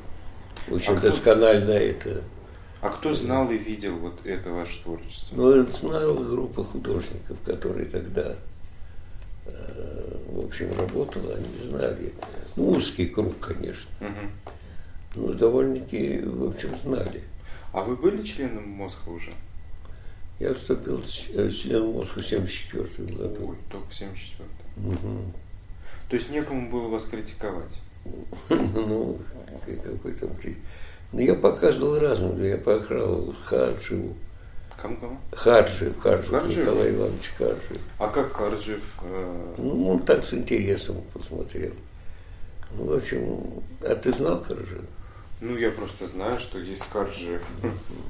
очень а досконально кто, это. А кто знал и видел вот это ваше творчество? Ну, знала группа художников, которые тогда, э, в общем, работала, они знали. Ну, узкий круг, конечно. Угу ну, довольно-таки, в общем, знали. А вы были членом Москвы уже? Я вступил э, членом Москвы в 74 году. Ой, только в 74 угу. То есть некому было вас критиковать? Ну, какой-то... Ну, я показывал разным. Я показывал Харджеву. Кому-кому? Харджев, Харджев, Харджев, Николай Иванович Харджев. А как Харджев? Э... Ну, он так с интересом посмотрел. Ну, в общем, а ты знал Харджева? Ну, я просто знаю, что есть Карджи,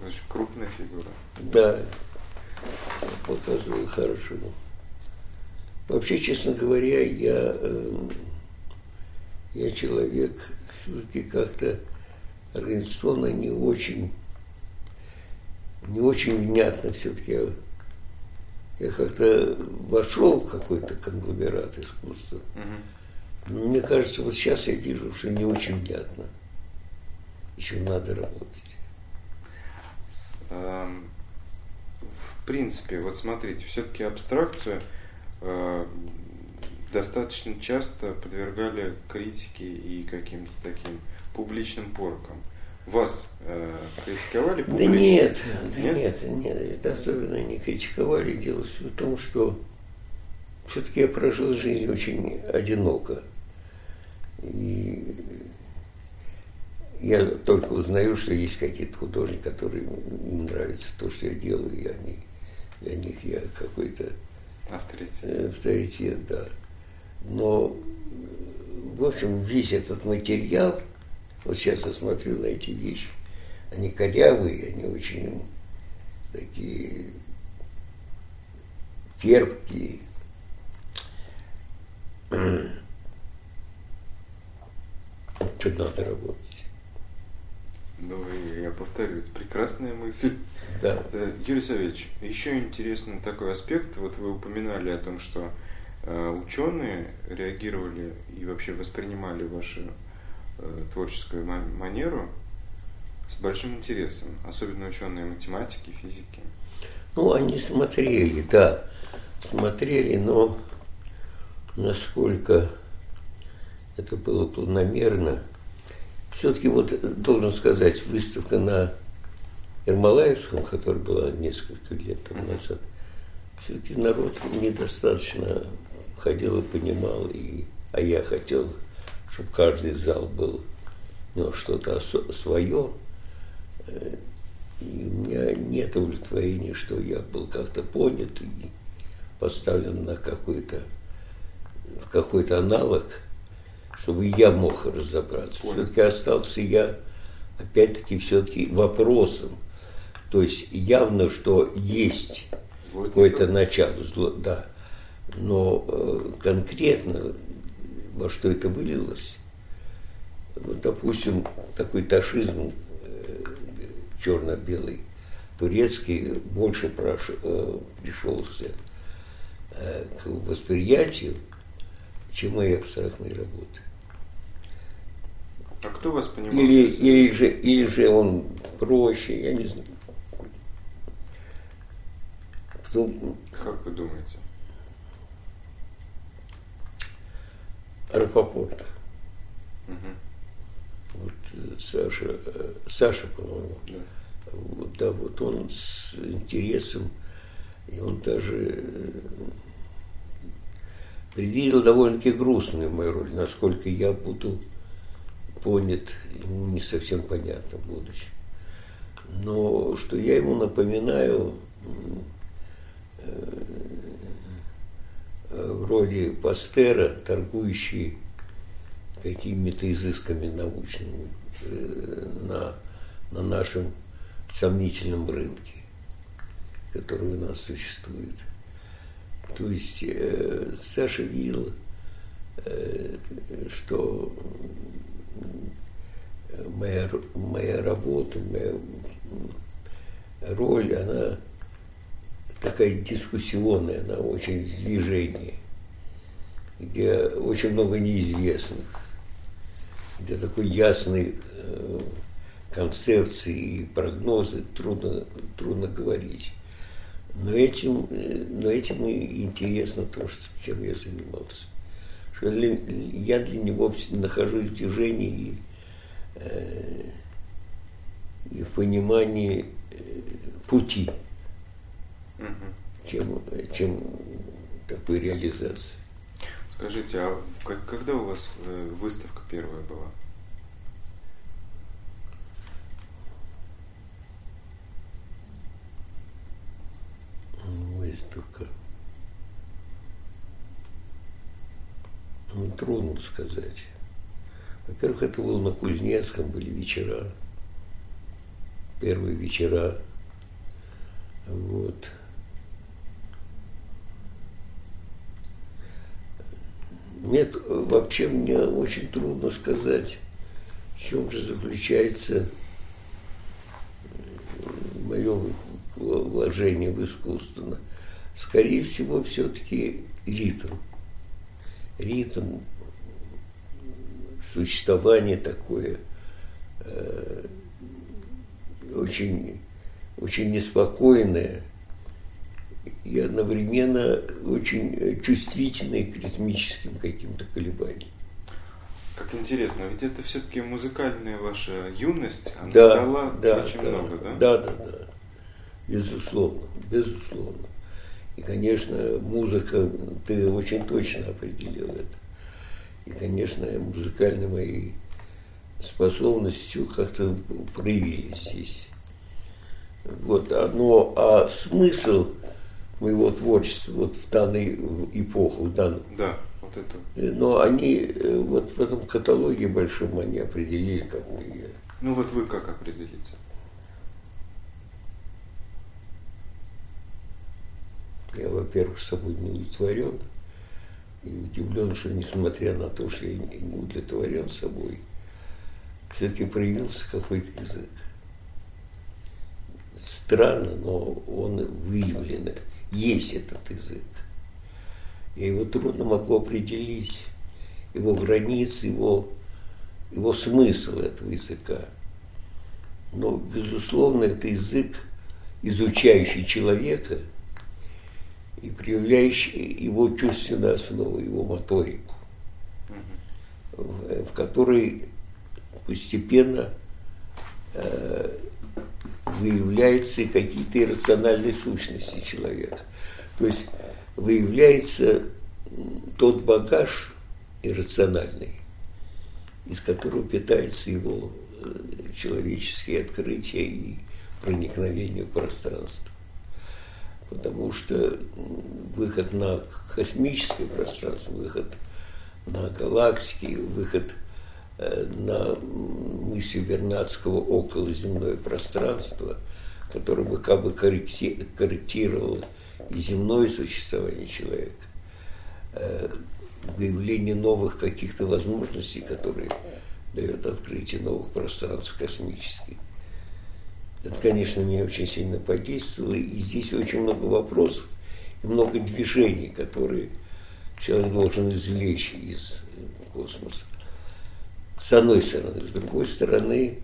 очень крупная фигура. Да, показываю хорошо. Вообще, честно говоря, я, эм, я человек все-таки как-то организационно не очень, не очень внятно все-таки. Я, я как-то вошел в какой-то конгломерат искусства. Угу. Но мне кажется, вот сейчас я вижу, что не очень внятно еще надо работать. Эм, в принципе, вот смотрите, все-таки абстракцию э, достаточно часто подвергали критике и каким-то таким публичным поркам. Вас э, критиковали публично? Да нет, нет, нет, нет, это особенно не критиковали. Дело в том, что все-таки я прожил жизнь очень одиноко. И я только узнаю, что есть какие-то художники, которые им нравится то, что я делаю, и они, для них я какой-то авторитет. Э, авторитет, да. Но, в общем, весь этот материал, вот сейчас я смотрю на эти вещи, они корявые, они очень такие терпкие. Тут надо работать. Ну, я повторю, это прекрасная мысль. Да. Э, Юрий Савельевич, еще интересный такой аспект. Вот вы упоминали о том, что э, ученые реагировали и вообще воспринимали вашу э, творческую манеру с большим интересом, особенно ученые математики, физики. Ну, они смотрели, да, смотрели, но насколько это было планомерно – все-таки вот должен сказать, выставка на Ермолаевском, которая была несколько лет тому назад, все-таки народ недостаточно ходил и понимал, и, а я хотел, чтобы каждый зал был ну, что-то свое. Э, и у меня нет удовлетворения, что я был как-то понят и поставлен на какой-то в какой-то аналог – чтобы я мог разобраться. Все-таки остался я, опять-таки, все-таки вопросом. То есть явно, что есть какое-то начало, зло, да. Но э, конкретно во что это вылилось, вот, допустим, такой ташизм э, черно-белый, турецкий, больше прош, э, пришелся э, к восприятию, чем мои абстрактные работы. А кто вас понимает? Или, или, же, или же он проще, я не знаю. Кто... Как вы думаете? Рапопорта. Угу. Вот э, Саша, э, Саша, по-моему. Да. Вот, да, вот он с интересом, и он даже э, предвидел довольно-таки грустную мою роль, насколько я буду понят, ему не совсем понятно в будущем. Но что я ему напоминаю в роли Пастера, торгующий какими-то изысками научными э, на, на нашем сомнительном рынке, который у нас существует. То есть э, Саша видел, э, что моя, моя работа, моя роль, она такая дискуссионная, она очень в движении, где очень много неизвестных, где такой ясной э, концепции и прогнозы трудно, трудно говорить. Но этим, но этим и интересно то, чем я занимался. Что для, я для него нахожусь в движении и, э, и в понимании э, пути, чем, чем такой реализации. Скажите, а как, когда у вас э, выставка первая была? Выставка. Ну, трудно сказать. Во-первых, это было на Кузнецком, были вечера. Первые вечера. Вот. Нет, вообще мне очень трудно сказать, в чем же заключается мое вложение в искусство. Скорее всего, все-таки ритм. Ритм, существование такое э, очень, очень неспокойное и одновременно очень чувствительное к ритмическим каким-то колебаниям. Как интересно, ведь это все-таки музыкальная ваша юность, она да, дала да, очень да, много, да? Да, да, да. Безусловно, безусловно. И, конечно, музыка, ты очень точно определил это. И, конечно, музыкальные мои способности как-то проявились здесь. Вот, но а смысл моего творчества вот в данную эпоху, в данную. Да, вот это. Но они вот в этом каталоге большом они определили, как мы ее. Ну вот вы как определите? Я, во-первых, с собой не удовлетворен. И удивлен, что несмотря на то, что я не удовлетворен собой, все-таки проявился какой-то язык. Странно, но он выявлен. Есть этот язык. Я его трудно могу определить, его границы, его, его смысл этого языка. Но, безусловно, это язык, изучающий человека – и проявляющий его чувственную основу, его моторику, в, в которой постепенно э, выявляются какие-то иррациональные сущности человека. То есть выявляется тот багаж иррациональный, из которого питаются его э, человеческие открытия и проникновение в пространство потому что выход на космическое пространство, выход на галактики, выход э, на мысли Вернадского околоземное пространство, которое бы как бы корректировало и земное существование человека, э, выявление новых каких-то возможностей, которые дает открытие новых пространств космических. Это, конечно, мне очень сильно подействовало. И здесь очень много вопросов и много движений, которые человек должен извлечь из космоса. С одной стороны. С другой стороны,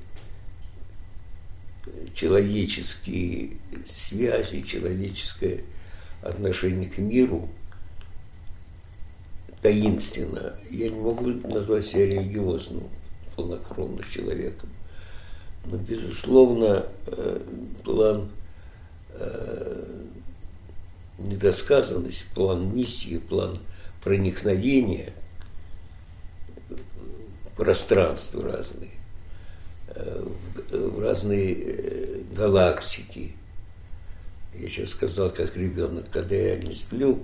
человеческие связи, человеческое отношение к миру таинственно. Я не могу назвать себя религиозным, полнокровным человеком. Но, безусловно, э, план э, недосказанности, план миссии, план проникновения в пространства разные, э, в разные галактики. Я сейчас сказал, как ребенок, когда я не сплю,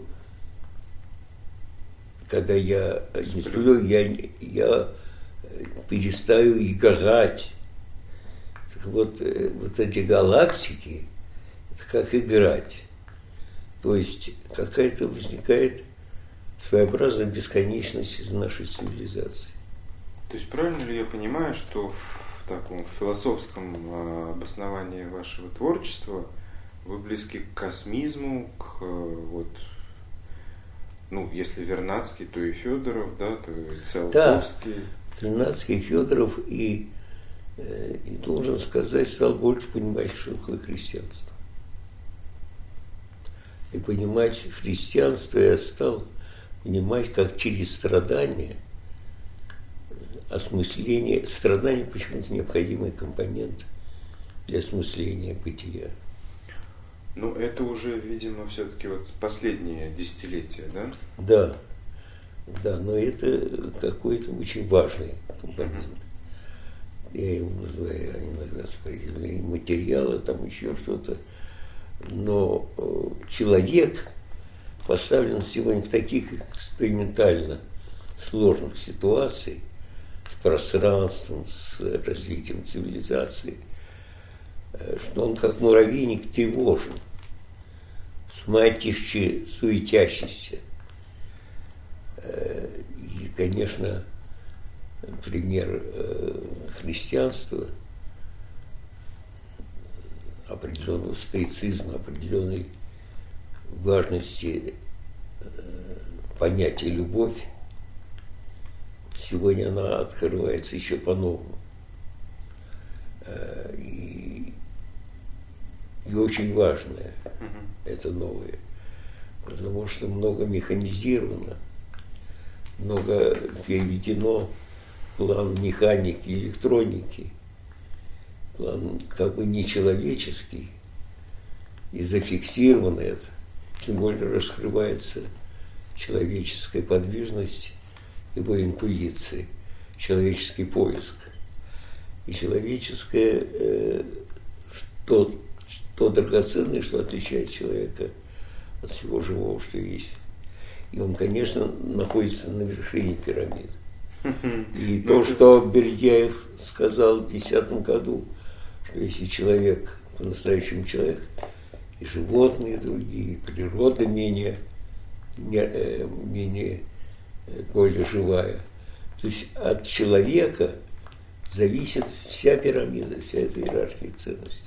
когда я не сплю, я, я перестаю играть. Так вот, э, вот эти галактики, это как играть. То есть какая-то возникает своеобразная бесконечность из нашей цивилизации. То есть правильно ли я понимаю, что в таком философском а, обосновании вашего творчества вы близки к космизму, к вот ну, если Вернадский, то и Федоров, да, то и Циолковский. Да, Вернадский, Федоров и, э, и должен сказать, стал больше понимать, что такое христианство. И понимать христианство я стал понимать, как через страдания, осмысление, страдания почему-то необходимый компонент для осмысления бытия. Ну, это уже, видимо, все-таки вот последнее десятилетие, да? Да, да, но это какой-то очень важный компонент. Я его называю иногда строительные материалы, там еще что-то. Но э, человек поставлен сегодня в таких экспериментально сложных ситуациях с пространством, с развитием цивилизации – Э, что он как муравейник тревожен, сматище суетящийся. Э, и, конечно, пример э, христианства, определенного стоицизма, определенной важности понятия любовь, сегодня она открывается еще по-новому. И и очень важное, это новое. Потому что много механизировано, много переведено план механики, электроники, план как бы нечеловеческий, и зафиксировано это. Тем более раскрывается человеческая подвижность, его интуиции, человеческий поиск. И человеческое, э, что то драгоценное, что отличает человека от всего живого, что есть. И он, конечно, находится на вершине пирамиды. И то, что Бердяев сказал в 2010 году, что если человек, по-настоящему человек, и животные другие, и природа менее, э, менее более живая. То есть от человека зависит вся пирамида, вся эта иерархия ценностей.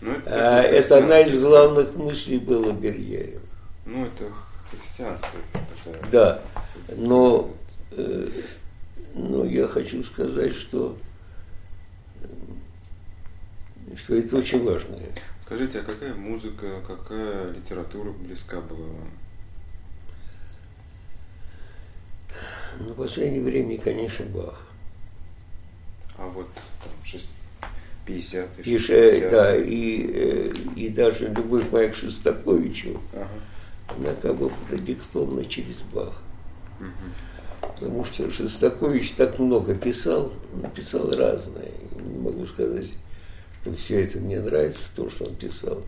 Ну, это, а, это одна из главных мыслей была Берьяева. Ну, это христианская такая. Да, но, э, но я хочу сказать, что, что это очень важно. Скажите, а какая музыка, какая литература близка была вам? Ну, в последнее время, конечно, Бах. А вот там, 50 и 60 Да, и, э, и даже любовь моя к Шостаковичу, ага. она как бы продиктована через Бах. Угу. Потому что Шостакович так много писал, написал разное. Не могу сказать, что все это мне нравится, то, что он писал.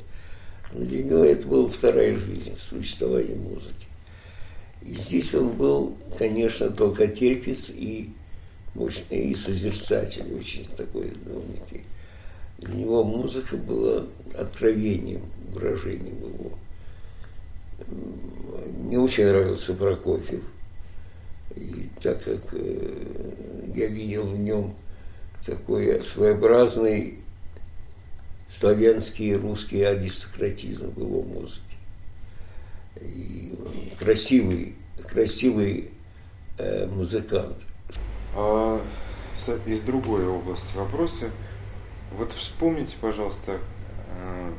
Но для него это была вторая жизнь, существование музыки. Здесь он был, конечно, долготерпец и мощный, и созерцатель очень такой знаменитый. Для него музыка была откровением, выражением его. Мне очень нравился Прокофьев. И так как э, я видел в нем такой своеобразный славянский и русский аристократизм в его музыке. Красивый, красивый э, музыкант. А, из другой области вопросы. Вот вспомните, пожалуйста, э,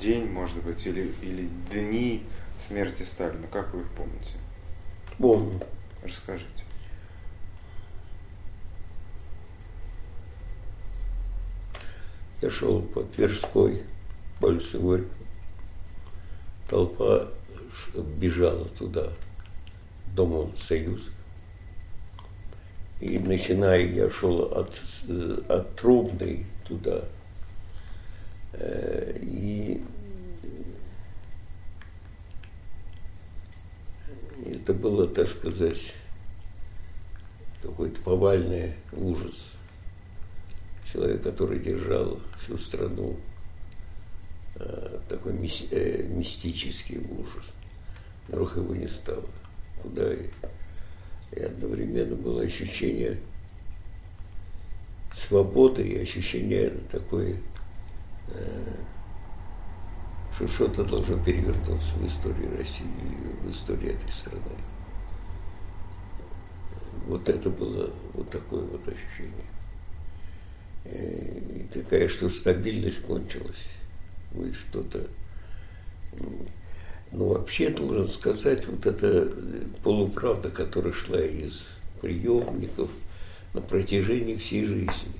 день, может быть, или, или дни смерти Сталина. Как вы их помните? Помню. Расскажите. Я шел по Тверской, по Горького. Толпа бежала туда, домом Союз. И начиная, я шел от, от Трубной туда. Э, и это было, так сказать, какой-то повальный ужас. Человек, который держал всю страну, э, такой э, мистический ужас. Вдруг его не стало. Куда и и одновременно было ощущение свободы и ощущение такой, э, что что-то должно перевернуться в истории России, в истории этой страны. Вот это было вот такое вот ощущение. Э, и такая, что стабильность кончилась. Будет что-то ну, вообще, должен сказать, вот эта полуправда, которая шла из приемников на протяжении всей жизни.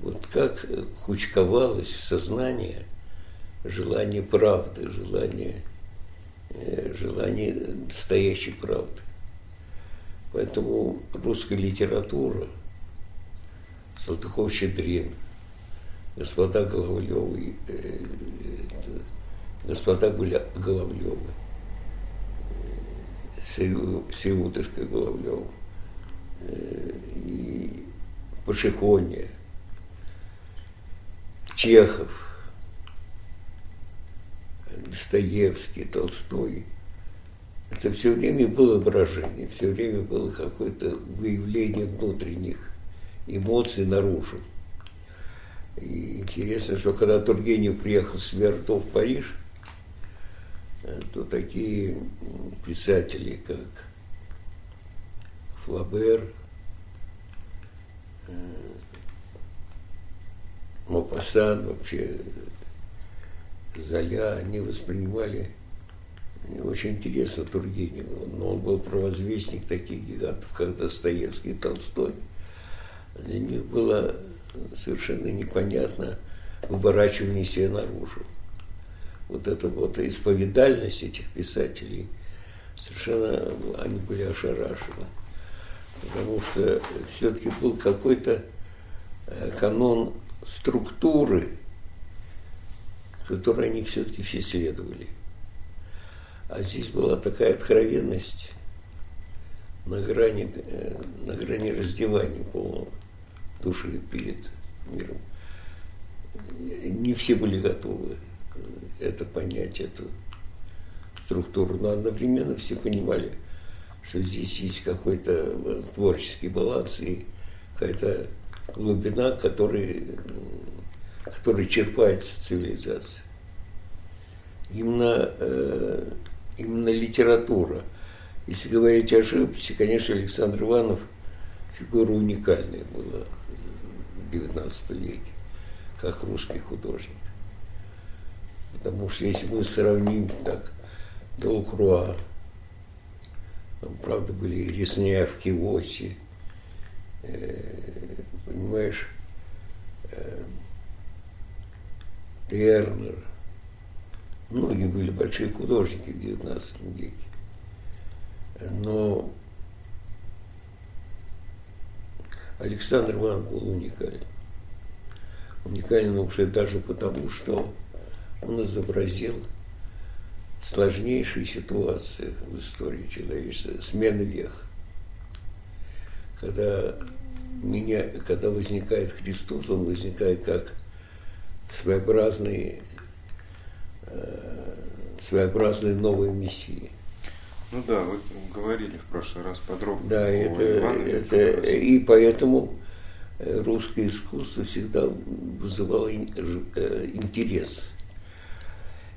Вот как кучковалось сознание желание правды, желание, э, желание настоящей правды. Поэтому русская литература, Салтыков-Щедрин, господа Головлевы, э, господа Головлевы, Сеутышка Головлева э, и Пашихония, Чехов, Достоевский, Толстой. Это все время было выражение, все время было какое-то выявление внутренних эмоций наружу. И интересно, что когда Тургенев приехал с Верто в Париж – то такие писатели, как Флабер, э, Мопассан, вообще Золя, они воспринимали очень интересно Тургенева, но он был провозвестник таких гигантов, как Достоевский и Толстой. Для них было совершенно непонятно выворачивание себя наружу вот эта вот исповедальность этих писателей, совершенно они были ошарашены. Потому что все-таки был какой-то э, канон структуры, которой они все-таки все следовали. А здесь была такая откровенность на грани, э, на грани раздевания полного души перед миром. Не все были готовы это понять, эту структуру. Но одновременно все понимали, что здесь есть какой-то творческий баланс и какая-то глубина, который, который черпается цивилизация. Именно, э, именно литература. Если говорить о живописи, конечно, Александр Иванов фигура уникальная была XIX веке, как русский художник. Потому что если мы сравним так Делакруа, там, правда, были и Реснявки, Оси, э, понимаешь, э, Тернер, многие были большие художники в XIX веке. Но Александр Иван был уникален. Уникален уже даже потому, что он изобразил сложнейшие ситуации в истории человечества, смены вех. Когда, меня, когда возникает Христос, он возникает как своеобразный, э, своеобразный новый Мессия. Ну да, вы говорили в прошлый раз подробно. Да, это, это, и поэтому русское искусство всегда вызывало э, интерес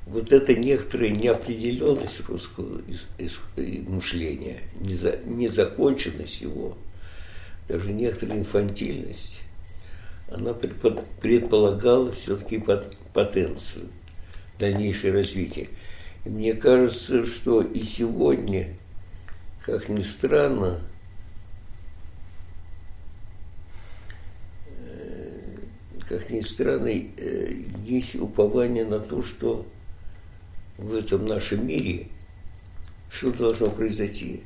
вот эта некоторая неопределенность русского мышления, незаконченность его, даже некоторая инфантильность, она предполагала все-таки потенцию, дальнейшее развитие. Мне кажется, что и сегодня как ни странно, как ни странно, есть упование на то, что в этом нашем мире что должно произойти.